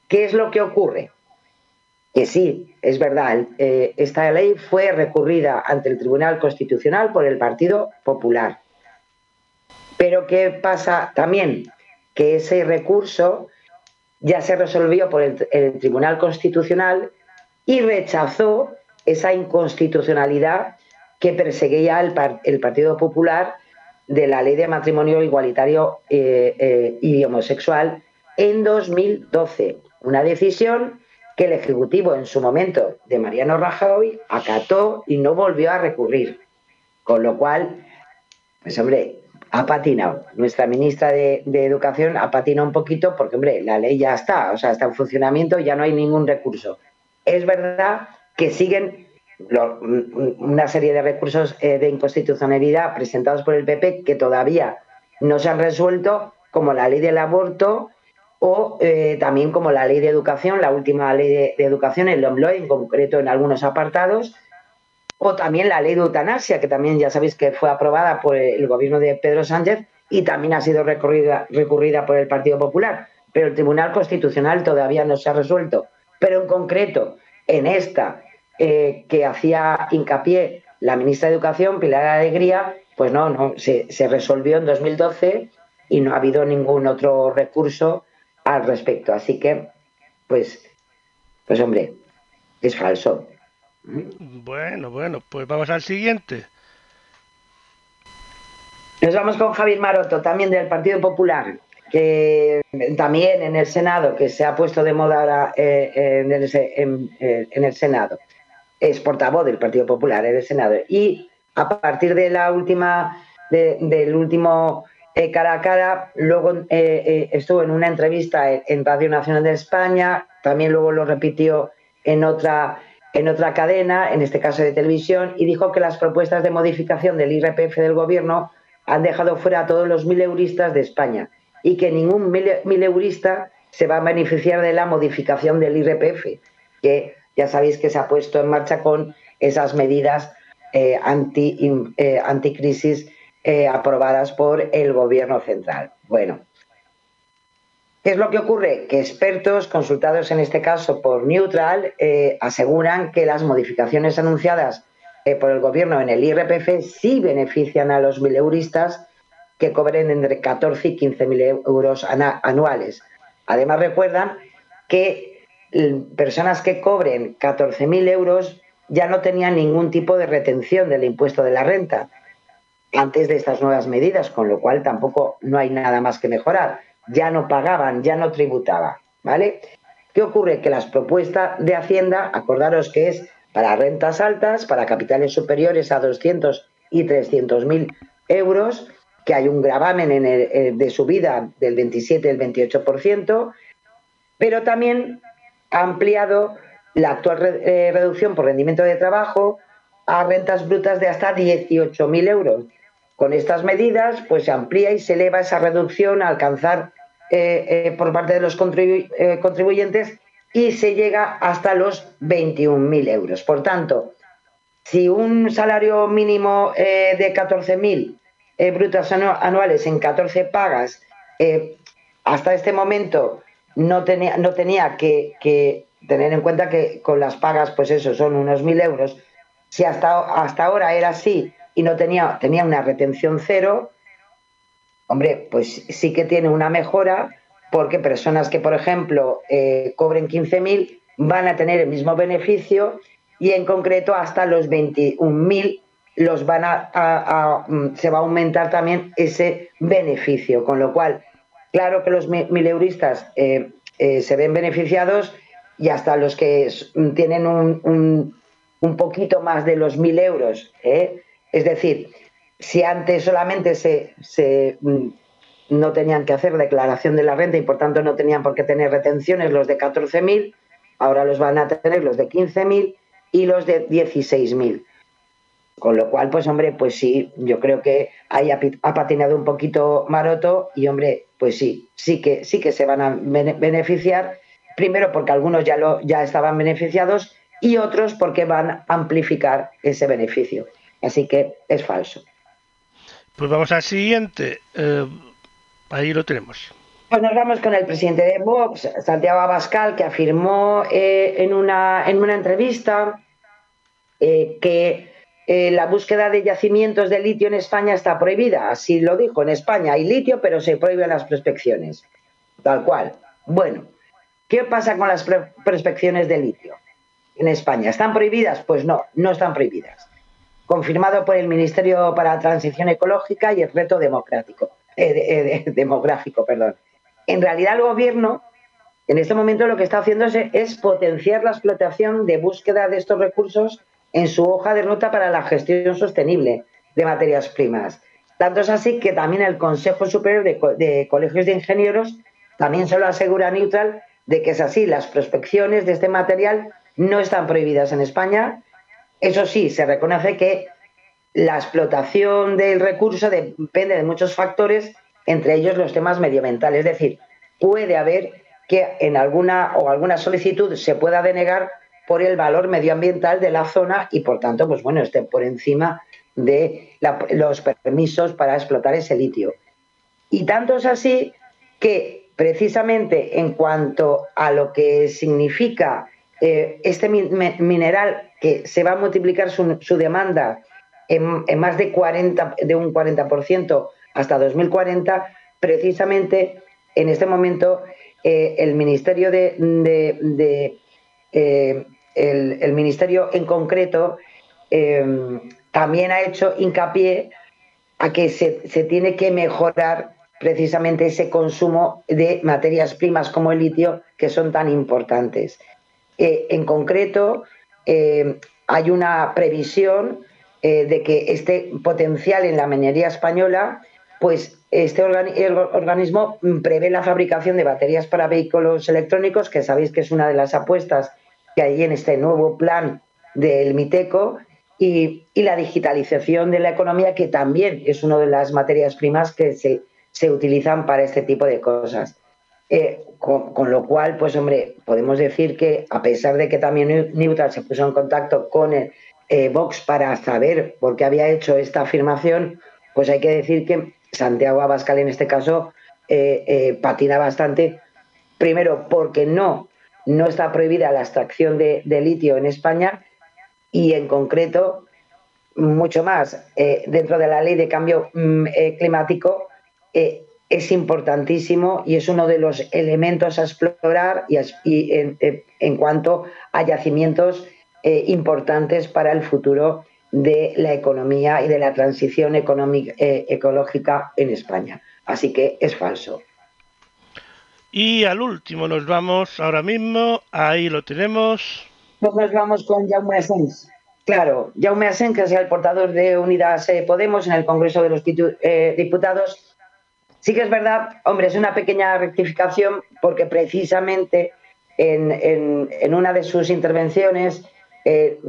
Speaker 2: ¿Qué es lo que ocurre? Que sí, es verdad, eh, esta ley fue recurrida ante el Tribunal Constitucional por el Partido Popular. Pero ¿qué pasa también? Que ese recurso ya se resolvió por el, Tribunal Constitucional y rechazó esa inconstitucionalidad que perseguía el, Partido Popular de la ley de matrimonio igualitario eh, eh, y homosexual en 2012. Una decisión que el Ejecutivo en su momento de Mariano Rajoy acató y no volvió a recurrir. Con lo cual, pues hombre, ha patinado. Nuestra ministra de, Educación ha patinado un poquito porque, hombre, la ley ya está, o sea, está en funcionamiento, ya no hay ningún recurso. Es verdad que siguen una serie de recursos eh, de inconstitucionalidad presentados por el PP que todavía no se han resuelto, como la ley del aborto o eh, también como la ley de educación, la última ley de, educación, el LOMLOE, en concreto en algunos apartados, o también la ley de eutanasia, que también ya sabéis que fue aprobada por el gobierno de Pedro Sánchez y también ha sido recurrida, recurrida por el Partido Popular. Pero el Tribunal Constitucional todavía no se ha resuelto. Pero en concreto, en esta eh, que hacía hincapié la ministra de Educación, Pilar Alegría, pues no, no, se, se resolvió en 2012 y no ha habido ningún otro recurso al respecto. Así que, pues, pues hombre, es falso.
Speaker 1: Bueno, bueno, pues vamos al siguiente.
Speaker 2: Nos vamos con Javier Maroto, también del Partido Popular, que también en el Senado, que se ha puesto de moda ahora eh, en, el, Senado, es portavoz del Partido Popular en el Senado. Y a partir de la última, del último eh, cara a cara, luego eh, estuvo en una entrevista en Radio Nacional de España, también luego lo repitió en otra en otra cadena, en este caso de televisión, y dijo que las propuestas de modificación del IRPF del gobierno han dejado fuera a todos los mileuristas de España y que ningún mileurista se va a beneficiar de la modificación del IRPF, que ya sabéis que se ha puesto en marcha con esas medidas eh, anti, eh, anticrisis eh, aprobadas por el gobierno central. Bueno, ¿qué es lo que ocurre? Que expertos consultados en este caso por Neutral eh, aseguran que las modificaciones anunciadas eh, por el gobierno en el IRPF sí benefician a los mileuristas que cobren entre 14 y 15 mil euros anuales. Además, recuerdan que personas que cobren 14.000 euros ya no tenían ningún tipo de retención del impuesto de la renta antes de estas nuevas medidas, con lo cual tampoco no hay nada más que mejorar. Ya no pagaban, ya no tributaban, ¿vale? ¿Qué ocurre? Que las propuestas de Hacienda, acordaros que es para rentas altas, para capitales superiores a 200 y 300 mil euros, que hay un gravamen en el, de subida del 27 y el 28%, pero también ha ampliado la actual eh, reducción por rendimiento de trabajo a rentas brutas de hasta 18.000 euros. Con estas medidas, pues se amplía y se eleva esa reducción a alcanzar eh, eh, por parte de los contribuyentes y se llega hasta los 21.000 euros. Por tanto, si un salario mínimo de 14.000 brutas anuales en 14 pagas hasta este momento no tenía, no tenía que, tener en cuenta que con las pagas, pues eso, son unos mil euros. Si hasta, hasta ahora era así y no tenía, tenía una retención cero, hombre, pues sí que tiene una mejora porque personas que, por ejemplo, eh, cobren 15.000 van a tener el mismo beneficio y en concreto hasta los 21.000 los van a, mm, se va a aumentar también ese beneficio, con lo cual Claro que los mileuristas eh, eh, se ven beneficiados y hasta los que tienen un, poquito más de los mil euros. ¿eh? Es decir, si antes solamente mm, no tenían que hacer declaración de la renta y por tanto no tenían por qué tener retenciones los de 14.000, ahora los van a tener los de 15.000 y los de 16.000. Con lo cual, pues hombre, pues sí, yo creo que ahí ha, patinado un poquito Maroto y hombre, pues sí, sí que sí que se van a beneficiar. Primero porque algunos ya lo ya estaban beneficiados y otros porque van a amplificar ese beneficio. Así que es falso.
Speaker 1: Pues vamos al siguiente. Eh, ahí lo tenemos.
Speaker 2: Pues nos vamos con el presidente de Vox, Santiago Abascal, que afirmó eh, en, una, en una entrevista eh, que eh, la búsqueda de yacimientos de litio en España está prohibida. Así lo dijo, en España hay litio, pero se prohíben las prospecciones. Tal cual. Bueno, ¿qué pasa con las prospecciones de litio en España? ¿Están prohibidas? Pues no, no están prohibidas. Confirmado por el Ministerio para la Transición Ecológica y el Reto Democrático, eh, eh, Demográfico. Perdón. En realidad el gobierno en este momento lo que está haciendo es potenciar la explotación de búsqueda de estos recursos en su hoja de ruta para la gestión sostenible de materias primas. Tanto es así que también el Consejo Superior de, Colegios de Ingenieros también se lo asegura neutral de que es así, las prospecciones de este material no están prohibidas en España. Eso sí, se reconoce que la explotación del recurso depende de muchos factores, entre ellos los temas medioambientales. Es decir, puede haber que en alguna o alguna solicitud se pueda denegar por el valor medioambiental de la zona y por tanto, pues bueno, esté por encima de los permisos para explotar ese litio. Y tanto es así que precisamente en cuanto a lo que significa eh, este mineral se va a multiplicar su, demanda en, más de, 40, de un 40% hasta 2040, precisamente en este momento eh, el Ministerio de, eh, el, Ministerio en concreto em, también ha hecho hincapié a que se, tiene que mejorar precisamente ese consumo de materias primas como el litio que son tan importantes. Eh, en concreto, em, hay una previsión eh, de que este potencial en la minería española, pues este organismo prevé la fabricación de baterías para vehículos electrónicos, que sabéis que es una de las apuestas que hay en este nuevo plan del MITECO y, la digitalización de la economía, que también es una de las materias primas que se, utilizan para este tipo de cosas. Eh, con, lo cual, pues hombre, podemos decir que a pesar de que también Neutral se puso en contacto con el, eh, Vox para saber por qué había hecho esta afirmación, pues hay que decir que Santiago Abascal en este caso eh, patina bastante, primero porque no, no está prohibida la extracción de, litio en España y en concreto mucho más dentro de la ley de cambio mm, climático es importantísimo y es uno de los elementos a explorar y, en, cuanto a yacimientos eh, importantes para el futuro de la economía y de la transición económica, eh, ecológica en España. Así que es falso.
Speaker 1: Y al último nos vamos ahora mismo. Ahí lo tenemos.
Speaker 2: Pues nos vamos con Jaume Asens. Claro, Jaume Asens, que es el portador de Unidas eh, Podemos en el Congreso de los Diputados. Sí que es verdad, hombre, es una pequeña rectificación porque precisamente en, una de sus intervenciones eh,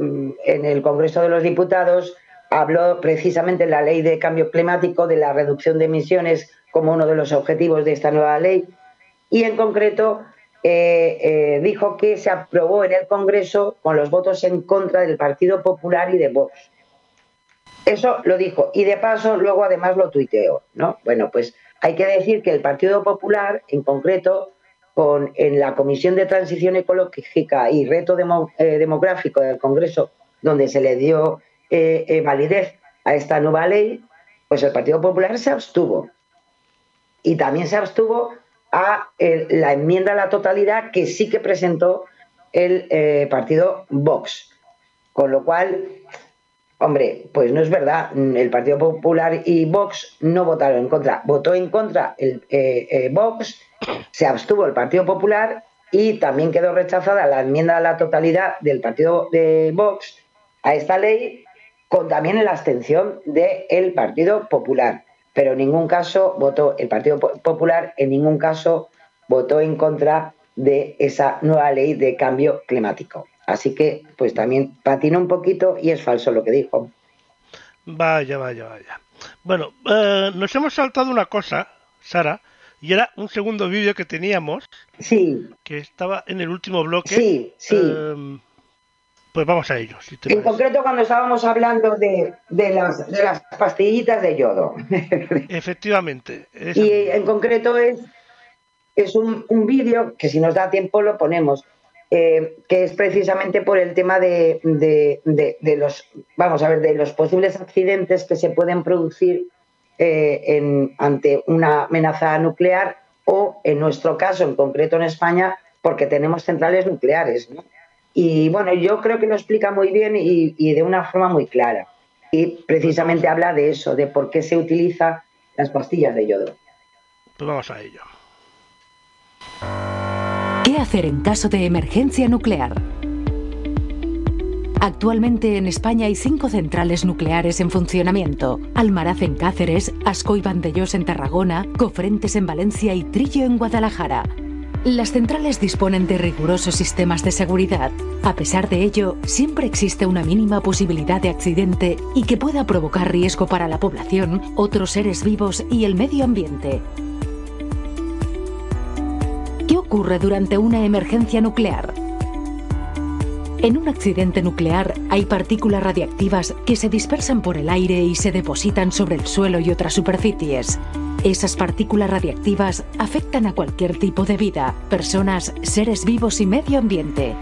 Speaker 2: en el Congreso de los Diputados habló precisamente de la ley de cambio climático, de la reducción de emisiones como uno de los objetivos de esta nueva ley y en concreto eh, eh, dijo que se aprobó en el Congreso con los votos en contra del Partido Popular y de Vox. Eso lo dijo y de paso luego además lo tuiteó, ¿no? Bueno, pues hay que decir que el Partido Popular en concreto con, en la Comisión de Transición Ecológica y Reto eh, Demográfico del Congreso, donde se le dio eh, eh, validez a esta nueva ley, pues el Partido Popular se abstuvo y también se abstuvo a la enmienda a la totalidad que sí que presentó el partido Vox. Con lo cual, hombre, pues no es verdad. El Partido Popular y Vox no votaron en contra. Votó en contra el eh, eh, Vox, se abstuvo el Partido Popular y también quedó rechazada la enmienda a la totalidad del Partido de Vox a esta ley, con también la abstención del Partido Popular pero en ningún caso votó el Partido Po- Popular, en ningún caso votó en contra de esa nueva ley de cambio climático. Así que, pues también patinó un poquito y es falso lo que dijo.
Speaker 1: Vaya, vaya, vaya. Bueno, eh, nos hemos saltado una cosa, Sara, y era un segundo vídeo que teníamos,
Speaker 2: Sí,
Speaker 1: que estaba en el último bloque.
Speaker 2: sí, sí.
Speaker 1: Eh, pues vamos a ello, si te
Speaker 2: En
Speaker 1: parece.
Speaker 2: concreto, cuando estábamos hablando de, de las, de las pastillitas de yodo.
Speaker 1: Efectivamente. esa
Speaker 2: y en concreto es, es un, un vídeo que si nos da tiempo lo ponemos, eh, que es precisamente por el tema de, de- de- los, vamos a ver, de los posibles accidentes que se pueden producir eh, en- ante una amenaza nuclear o, en nuestro caso, en concreto en España, porque tenemos centrales nucleares. Y bueno, yo creo que lo explica muy bien y, y de una forma muy clara. Y precisamente habla de eso, de por qué se utilizan las pastillas de yodo.
Speaker 1: Pues vamos a ello.
Speaker 4: ¿Qué hacer en caso de emergencia nuclear? Actualmente en España hay cinco centrales nucleares en funcionamiento. Almaraz en Cáceres, Asco y Vandellós en Tarragona, Cofrentes en Valencia y Trillo en Guadalajara. Las centrales disponen de rigurosos sistemas de seguridad. A pesar de ello, siempre existe una mínima posibilidad de accidente y que pueda provocar riesgo para la población, otros seres vivos y el medio ambiente. ¿Qué ocurre durante una emergencia nuclear? En un accidente nuclear hay partículas radiactivas que se dispersan por el aire y se depositan sobre el suelo y otras superficies. Esas partículas radiactivas afectan a cualquier tipo de vida, personas, seres vivos y medio ambiente.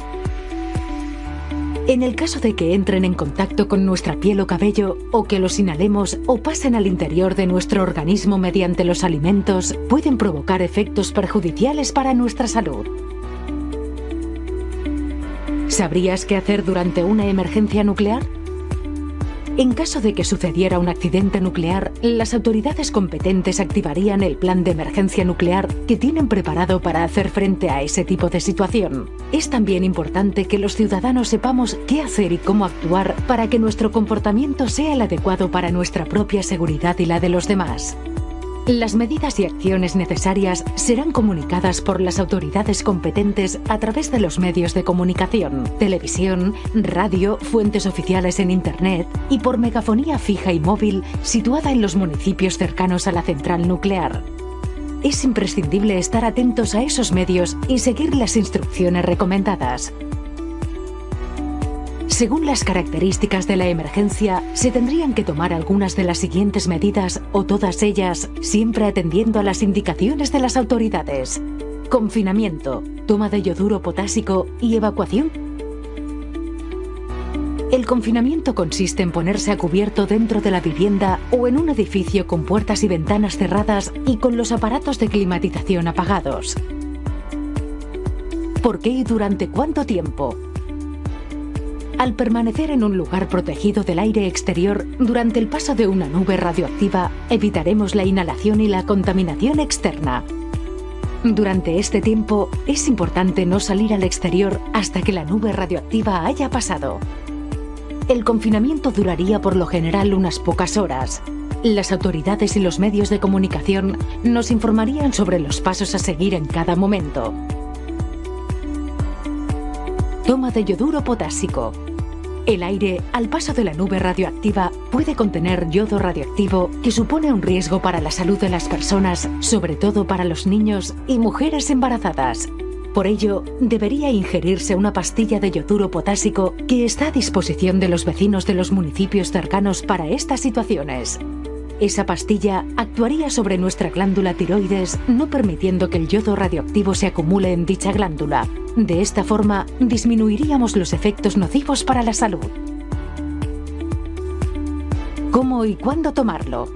Speaker 4: En el caso de que entren en contacto con nuestra piel o cabello, o que los inhalemos o pasen al interior de nuestro organismo mediante los alimentos, pueden provocar efectos perjudiciales para nuestra salud. ¿Sabrías qué hacer durante una emergencia nuclear? En caso de que sucediera un accidente nuclear, las autoridades competentes activarían el plan de emergencia nuclear que tienen preparado para hacer frente a ese tipo de situación. Es también importante que los ciudadanos sepamos qué hacer y cómo actuar para que nuestro comportamiento sea el adecuado para nuestra propia seguridad y la de los demás. Las medidas y acciones necesarias serán comunicadas por las autoridades competentes a través de los medios de comunicación, televisión, radio, fuentes oficiales en Internet y por megafonía fija y móvil situada en los municipios cercanos a la central nuclear. Es imprescindible estar atentos a esos medios y seguir las instrucciones recomendadas. Según las características de la emergencia, se tendrían que tomar algunas de las siguientes medidas o todas ellas, siempre atendiendo a las indicaciones de las autoridades. Confinamiento, toma de yoduro potásico y evacuación. El confinamiento consiste en ponerse a cubierto dentro de la vivienda o en un edificio con puertas y ventanas cerradas y con los aparatos de climatización apagados. ¿Por qué y durante cuánto tiempo? Al permanecer en un lugar protegido del aire exterior durante el paso de una nube radioactiva, evitaremos la inhalación y la contaminación externa. Durante este tiempo es importante no salir al exterior hasta que la nube radioactiva haya pasado. El confinamiento duraría por lo general unas pocas horas. Las autoridades y los medios de comunicación nos informarían sobre los pasos a seguir en cada momento. Toma de yoduro potásico. El aire, al paso de la nube radioactiva, puede contener yodo radioactivo que supone un riesgo para la salud de las personas, sobre todo para los niños y mujeres embarazadas. Por ello, debería ingerirse una pastilla de yoduro potásico que está a disposición de los vecinos de los municipios cercanos para estas situaciones. Esa pastilla actuaría sobre nuestra glándula tiroides, no permitiendo que el yodo radioactivo se acumule en dicha glándula. De esta forma, disminuiríamos los efectos nocivos para la salud. ¿Cómo y cuándo tomarlo?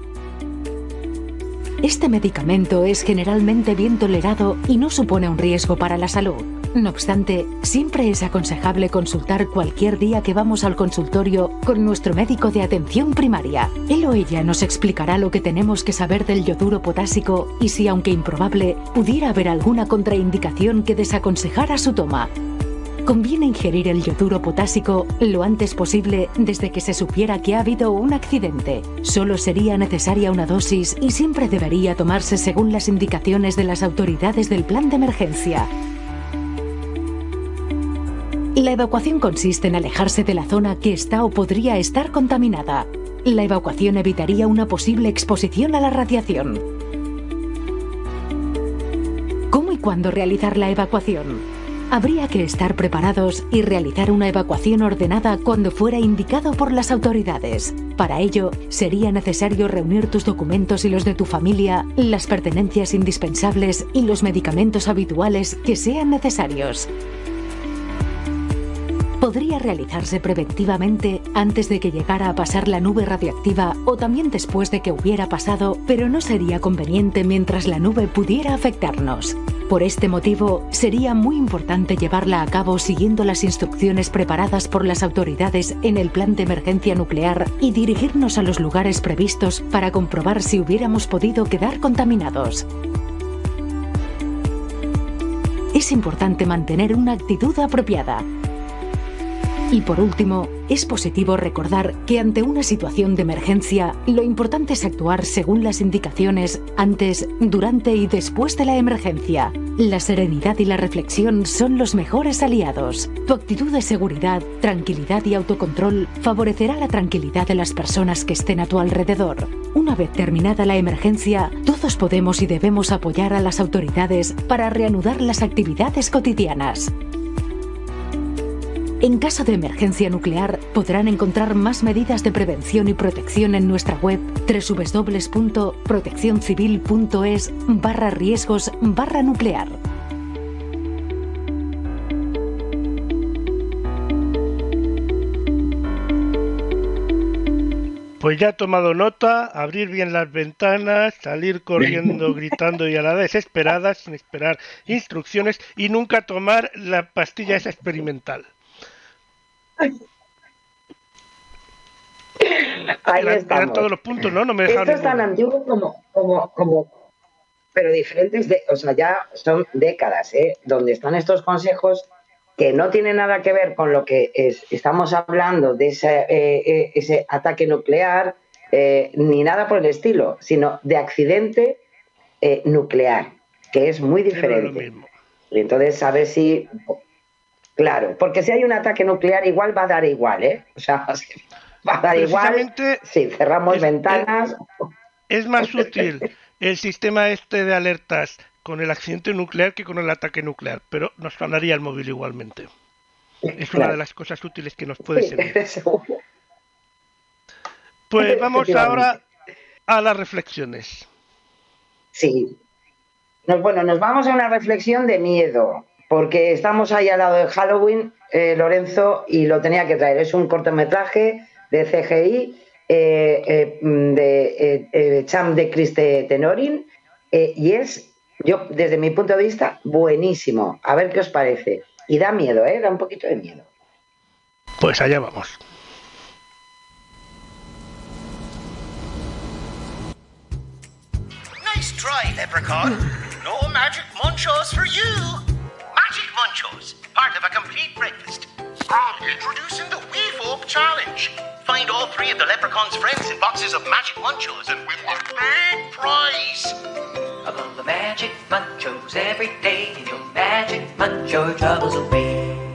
Speaker 4: Este medicamento es generalmente bien tolerado y no supone un riesgo para la salud. No obstante, siempre es aconsejable consultar cualquier día que vamos al consultorio con nuestro médico de atención primaria. Él o ella nos explicará lo que tenemos que saber del yoduro potásico y si, aunque improbable, pudiera haber alguna contraindicación que desaconsejara su toma. Conviene ingerir el yoduro potásico lo antes posible desde que se supiera que ha habido un accidente. Solo sería necesaria una dosis y siempre debería tomarse según las indicaciones de las autoridades del plan de emergencia. La evacuación consiste en alejarse de la zona que está o podría estar contaminada. La evacuación evitaría una posible exposición a la radiación. ¿Cómo y cuándo realizar la evacuación? Habría que estar preparados y realizar una evacuación ordenada cuando fuera indicado por las autoridades. Para ello, sería necesario reunir tus documentos y los de tu familia, las pertenencias indispensables y los medicamentos habituales que sean necesarios podría realizarse preventivamente antes de que llegara a pasar la nube radiactiva o también después de que hubiera pasado, pero no sería conveniente mientras la nube pudiera afectarnos. Por este motivo, sería muy importante llevarla a cabo siguiendo las instrucciones preparadas por las autoridades en el plan de emergencia nuclear y dirigirnos a los lugares previstos para comprobar si hubiéramos podido quedar contaminados. Es importante mantener una actitud apropiada, y por último, es positivo recordar que ante una situación de emergencia, lo importante es actuar según las indicaciones antes, durante y después de la emergencia. La serenidad y la reflexión son los mejores aliados. Tu actitud de seguridad, tranquilidad y autocontrol favorecerá la tranquilidad de las personas que estén a tu alrededor. Una vez terminada la emergencia, todos podemos y debemos apoyar a las autoridades para reanudar las actividades cotidianas. En caso de emergencia nuclear, podrán encontrar más medidas de prevención y protección en nuestra web www.proteccioncivil.es barra riesgos barra nuclear.
Speaker 1: Pues ya he tomado nota, abrir bien las ventanas, salir corriendo, gritando y a la desesperada, sin esperar instrucciones y nunca tomar la pastilla esa experimental.
Speaker 2: Ahí estamos.
Speaker 1: todos los puntos, ¿no? No me
Speaker 2: Esto es tan antiguo como, como, como, pero diferentes, de, o sea, ya son décadas, ¿eh? Donde están estos consejos que no tienen nada que ver con lo que es, estamos hablando de ese, eh, eh, ese ataque nuclear, eh, ni nada por el estilo, sino de accidente nuclear, que es muy diferente. Y entonces, a ver si Claro, porque si hay un ataque nuclear igual va a dar igual, ¿eh? O sea, va a dar igual si cerramos ventanas.
Speaker 1: Es, más útil el sistema este de alertas con el accidente nuclear que con el ataque nuclear, pero nos sonaría el móvil igualmente. es una de las cosas útiles que nos puede
Speaker 2: Sí,
Speaker 1: servir.
Speaker 2: seguro.
Speaker 1: Pues vamos ahora a las reflexiones.
Speaker 2: Sí. Nos- bueno, nos vamos a una reflexión de miedo, porque estamos ahí al lado de Halloween, eh, Lorenzo, y lo tenía que traer. Es un cortometraje de CGI eh, eh, mm, de eh, eh, Cham de Criste Tenorin, eh, y es, yo, desde mi punto de vista, buenísimo. A ver qué os parece. Y da miedo, ¿eh? Da un poquito de miedo.
Speaker 1: Pues allá vamos.
Speaker 5: Nice try, Leprechaun. No magic munchos for you. Magic munchos, part of a complete breakfast. Introducing the Wee Folk Challenge. Find all three of the Leprechaun's friends in boxes of magic munchos and win the big prize.
Speaker 6: Among the magic munchos every day, and your magic muncho troubles away.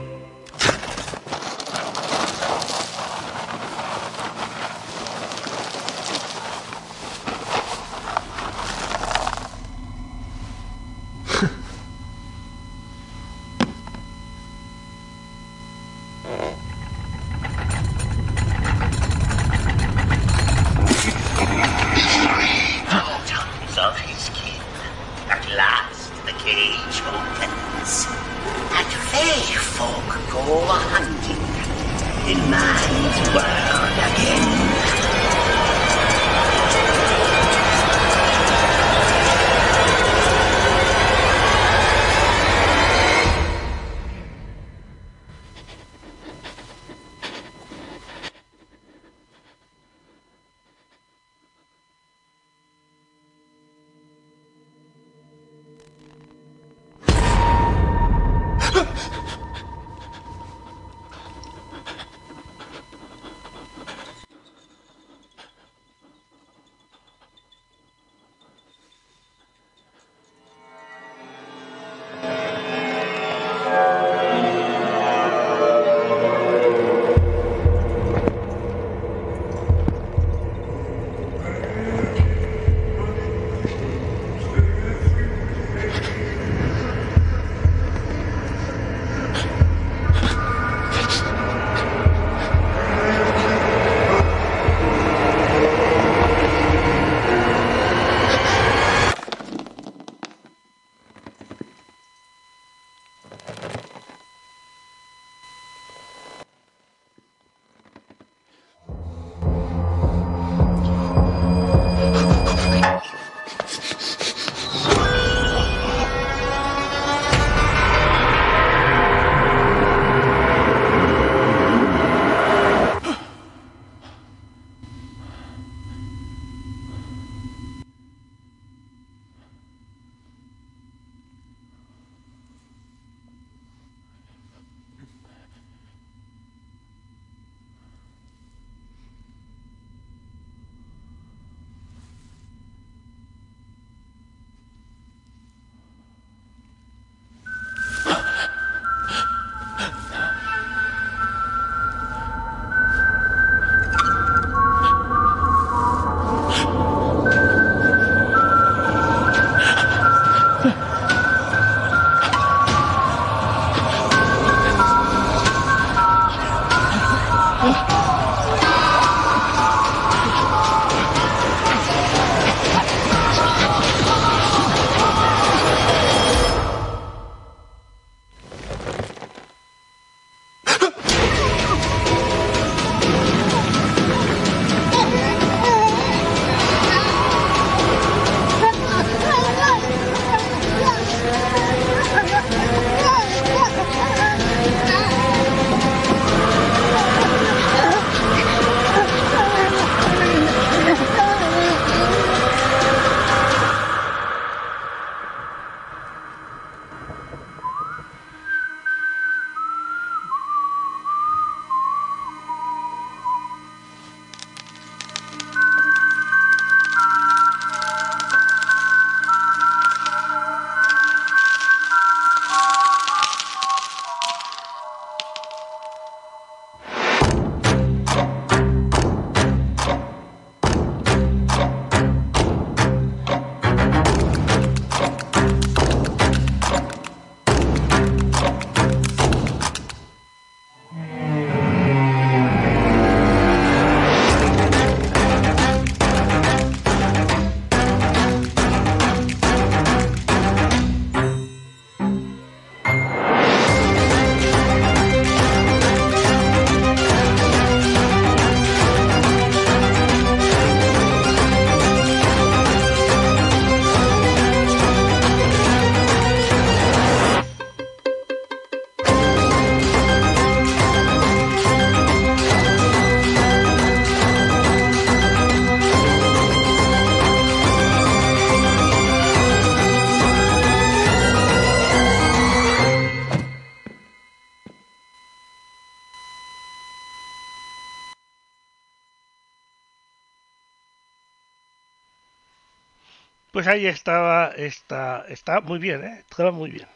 Speaker 1: Ahí estaba, está, está muy bien, ¿eh? Estaba muy bien.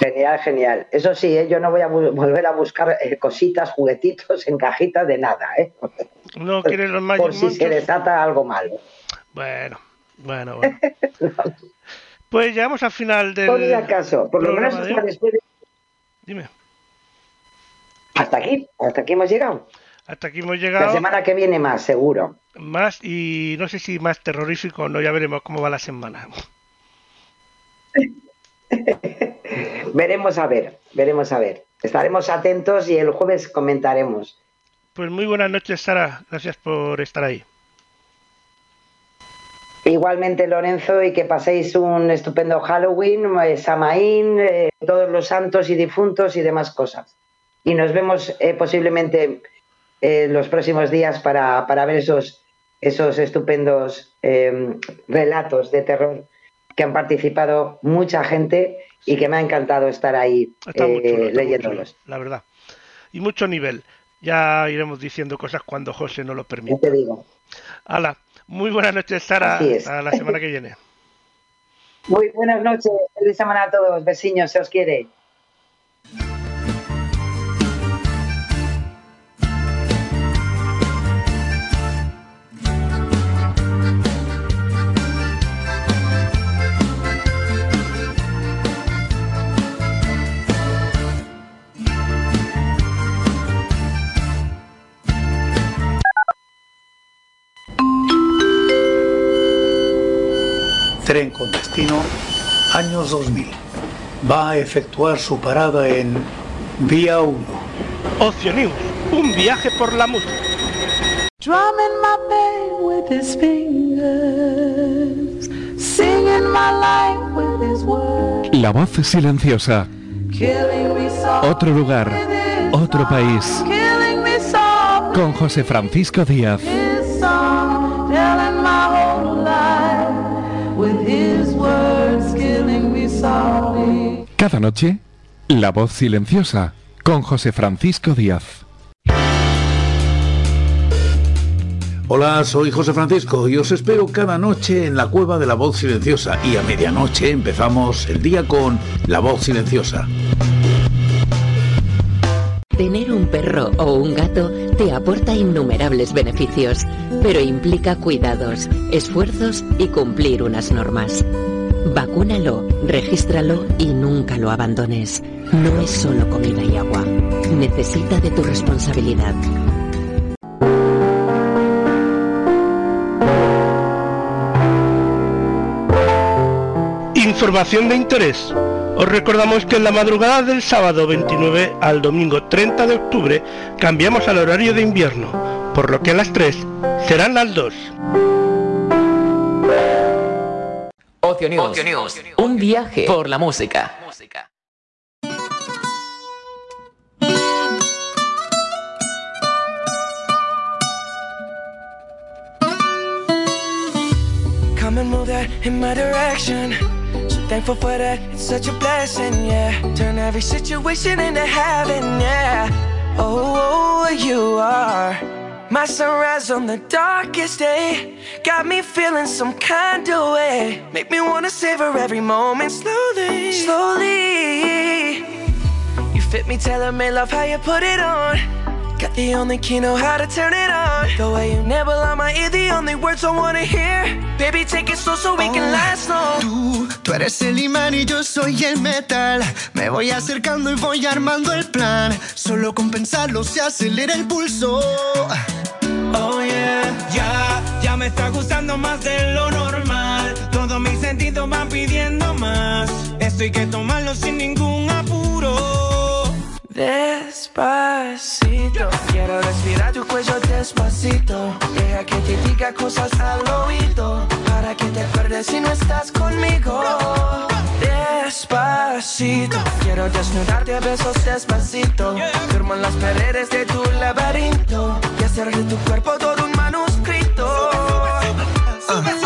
Speaker 2: Genial, genial. Eso sí, ¿eh? yo no voy a volver a buscar eh, cositas, juguetitos en cajitas de nada, ¿eh?
Speaker 1: ¿No quieres los Magic
Speaker 2: Por si se desata algo malo.
Speaker 1: Bueno, bueno, bueno. Pues llegamos al final del
Speaker 2: Por si acaso, por lo menos
Speaker 1: de
Speaker 2: hasta después de-
Speaker 1: Dime,
Speaker 2: Hasta aquí, hasta aquí hemos llegado.
Speaker 1: Hasta aquí hemos
Speaker 2: La
Speaker 1: llegado.
Speaker 2: semana que viene más, seguro.
Speaker 1: Más y no sé si más terrorífico o no, ya veremos cómo va la semana.
Speaker 2: Veremos a ver, veremos a ver. Estaremos atentos y el jueves comentaremos.
Speaker 1: Pues muy buenas noches, Sara. Gracias por estar ahí.
Speaker 2: Igualmente, Lorenzo, y que paséis un estupendo Halloween, eh, Samaín, eh, todos los santos y difuntos y demás cosas. Y nos vemos eh, posiblemente eh, los próximos días para, para ver esos, esos estupendos eh, relatos de terror que han participado mucha gente y que me ha encantado estar ahí eh,
Speaker 1: chulo,
Speaker 2: leyéndolos.
Speaker 1: chulo, la verdad. Y mucho nivel. Ya iremos diciendo cosas cuando José nos lo
Speaker 2: Ya
Speaker 1: permita.
Speaker 2: te digo.
Speaker 1: Hala, muy buenas noches, Sara. Hasta la semana que viene.
Speaker 2: Muy buenas noches, feliz semana a todos, besiños, se os quiere.
Speaker 7: Tren con destino, años 2000. Va a efectuar su parada en Vía 1.
Speaker 1: Ocio News, un viaje por la música.
Speaker 8: Drumming my pain with his fingers, singing my life with his words,
Speaker 9: La voz silenciosa.
Speaker 8: killing me softly
Speaker 9: Otro lugar. Otro país. Con José Francisco Díaz. Cada noche, La voz silenciosa. Con José Francisco Díaz.
Speaker 10: Hola, soy José Francisco y os espero cada noche en la cueva de la voz silenciosa y a medianoche empezamos el día con la voz silenciosa.
Speaker 11: Tener un perro o un gato te aporta innumerables beneficios, pero implica cuidados, esfuerzos y cumplir unas normas. Vacúnalo, regístralo y nunca lo abandones. No es solo comida y agua. Necesita de tu responsabilidad.
Speaker 1: Información de interés. Os recordamos que en la madrugada del sábado 29 al domingo 30 de octubre cambiamos al horario de invierno, por lo que a las 3 serán las 2.
Speaker 12: Ocio News. Un viaje por la música.
Speaker 8: Come and move that in my direction. So thankful for that, it's such a blessing, yeah. Turn every situation into heaven, yeah. Oh, you are my sunrise on the darkest day. Got me feeling some kind of way. Make me wanna savor every moment slowly, slowly. You fit me, tailor made love how you put it on. Got the only key, know how to turn it on. The way you nibble on my ear, the only words I wanna hear. Baby, take it slow so we can last long.
Speaker 13: Tú, tú eres el imán y yo soy el metal. Me voy acercando y voy armando el plan. Solo con pensarlo se acelera el pulso.
Speaker 8: Oh yeah,
Speaker 14: Ya, ya me está gustando más de lo normal. Todos mis sentidos van pidiendo más. Esto hay que tomarlo sin ningún apuro.
Speaker 8: Despacito, quiero respirar tu cuello despacito. Deja que te diga cosas al oído. Para que te acuerdes si no estás conmigo. Despacito, quiero desnudarte a besos despacito. Firmo en las paredes de tu laberinto. Y hacer de tu cuerpo todo un manuscrito.
Speaker 13: Quiero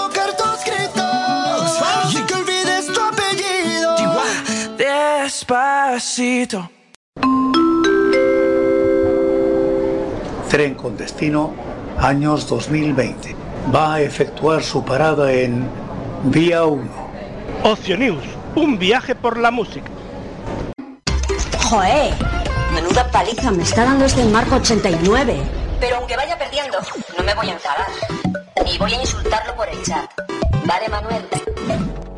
Speaker 14: Despacito.
Speaker 7: Tren con destino años 2020. Va a efectuar su parada en Vía 1.
Speaker 1: Ocio News, un viaje por la música.
Speaker 15: Joé, menuda paliza me está dando este marco 89. Pero aunque vaya perdiendo, no me voy a enfadar. Ni voy a insultarlo por el chat. Vale, Manuel.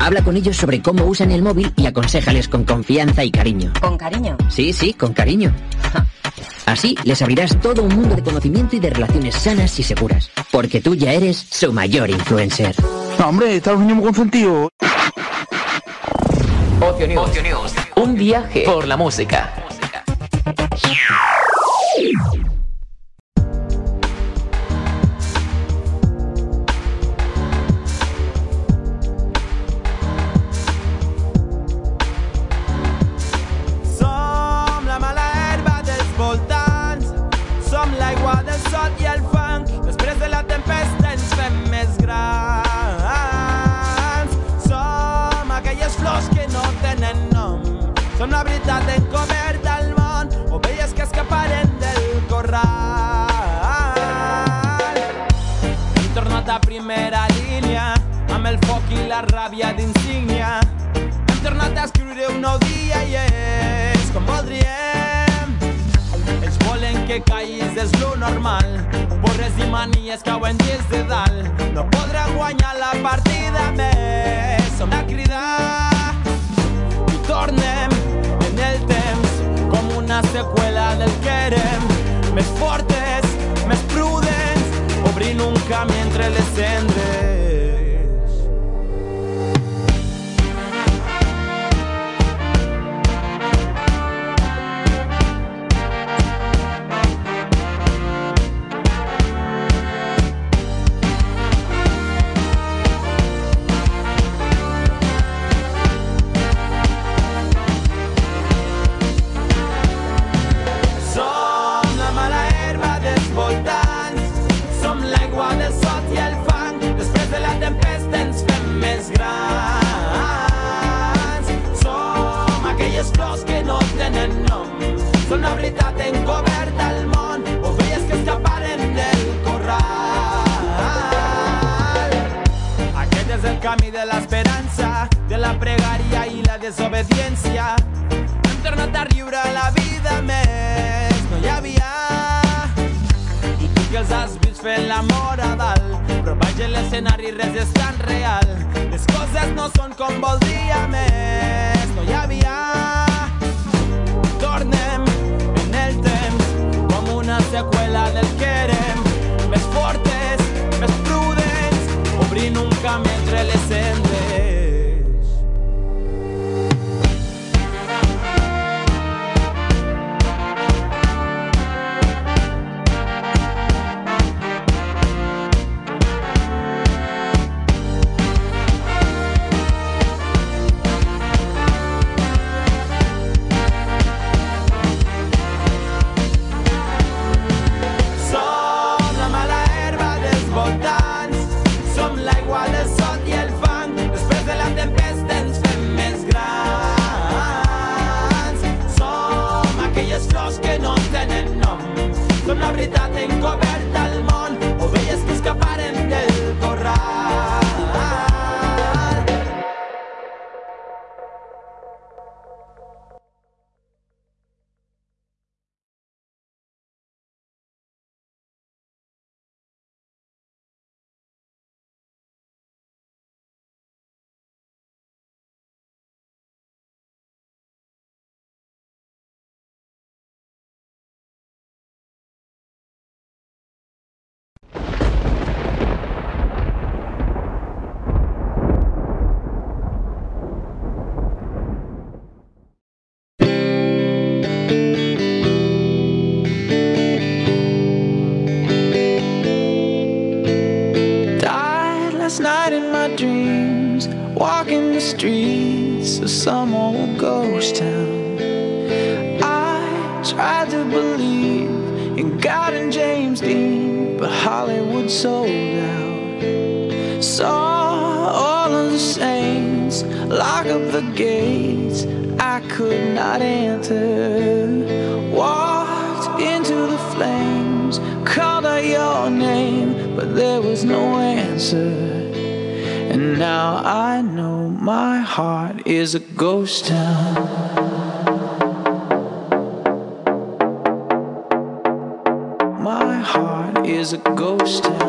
Speaker 16: Habla con ellos sobre cómo usan el móvil y aconséjales con confianza y cariño.
Speaker 15: ¿Con cariño?
Speaker 16: Sí, sí, con cariño. Así les abrirás todo un mundo de conocimiento y de relaciones sanas y seguras. Porque tú ya eres su mayor influencer.
Speaker 17: No, hombre, está los niños muy consentidos.
Speaker 12: Ocio News. Ocio News. Un viaje por la música.
Speaker 18: Més grans Som aquelles flors que no tenen nom Som la veritat encoberta al món Ovelles que escaparen del corral. Hem tornat a primera línia Amb el foc i la ràbia d'insígnia hem tornat a escriure un nou dia i és com voldríem. Que caiguis, és lo normal. Porres i manies cauen des de dalt. No podran guanyar la partida més. Som a cridar i tornem en el temps com una seqüela del que érem. Més fortes, més prudents, obrint un camí entre les. Veritat encoberta al món, ovelles que escaparen del corral. Aquest és el camí de l'esperança, de la pregària i la desobediència. Hem tornat a riure a la vida més, no hi havia. I tu que els has vist fent l'amor a dalt, però baix en l'escenari res és tan real. Les coses no són com voldria més, no hi havia. Tornem seqüela del que érem. Més fortes, més prudents, obrint un camí les
Speaker 19: streets of some old ghost town. I tried to believe in God and James Dean, but Hollywood sold out. Saw all of the saints lock up the gates I could not enter. Walked into the flames, called out your name, but there was no answer. And now I know. My heart is a ghost town. My heart is a ghost town.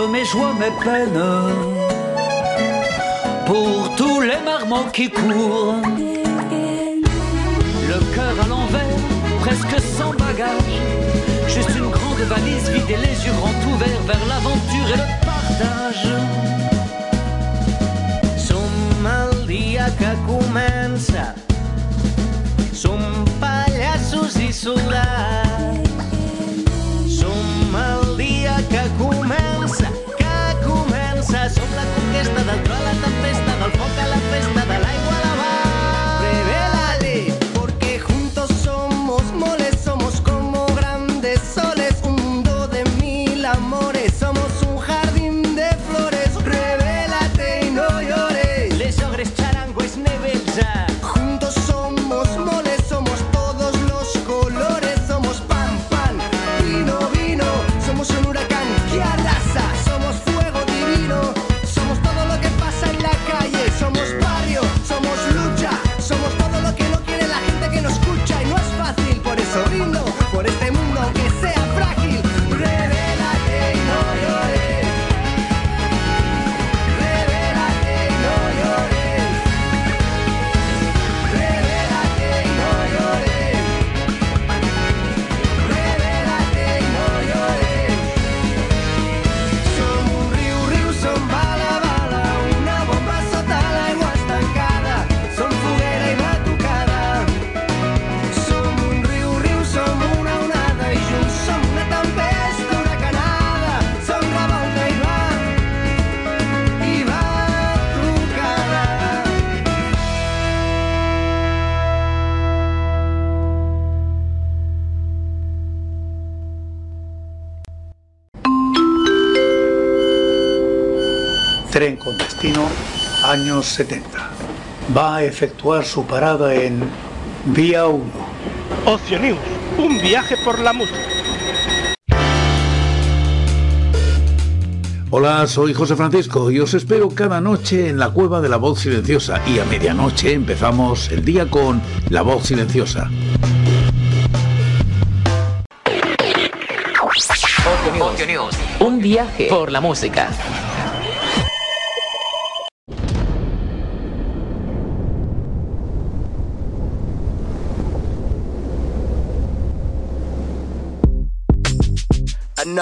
Speaker 20: Mes joies, mes peines pour tous les marmots qui courent. Le cœur à l'envers, presque sans bagage. Juste une grande valise vide et les yeux grands ouverts vers l'aventure et le partage.
Speaker 16: Som el dia que comença. Som. Conquesta del tro a la tempesta, del foc a la festa,
Speaker 7: años 70. Va a efectuar su parada en Vía 1.
Speaker 1: Ocio News, un viaje por la música.
Speaker 10: Hola, soy José Francisco y os espero cada noche en la Cueva de la Voz Silenciosa y a medianoche empezamos el día con La Voz Silenciosa.
Speaker 12: Ocio News. Un viaje por la música.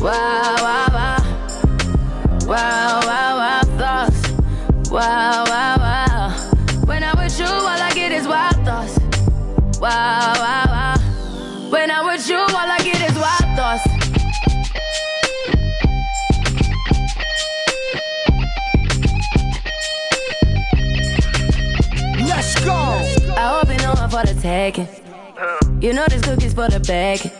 Speaker 21: Wow, wow, wow. Wow, wow, wow, thoughts. Wow, wow, wow. When I'm with you, all I get is wild thoughts. Wow, wow, wow. When I'm with you, all I get is wild thoughts.
Speaker 13: Let's go.
Speaker 21: I hope you know I'm for the taking. You know this cookie's for the bag.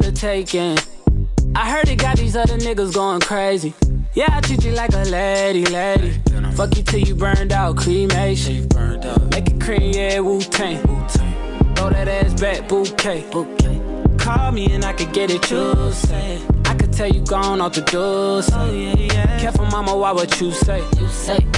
Speaker 22: taking. I heard it got these other niggas going crazy. Yeah, I treat you like a lady, lady. Fuck you till you burned out, cremation. Make it cream, yeah, Wu Tang. Throw that ass back, bouquet. Call me and I could get it, you say. I could tell you gone off the door. Yeah. Careful, mama, why what you say? You say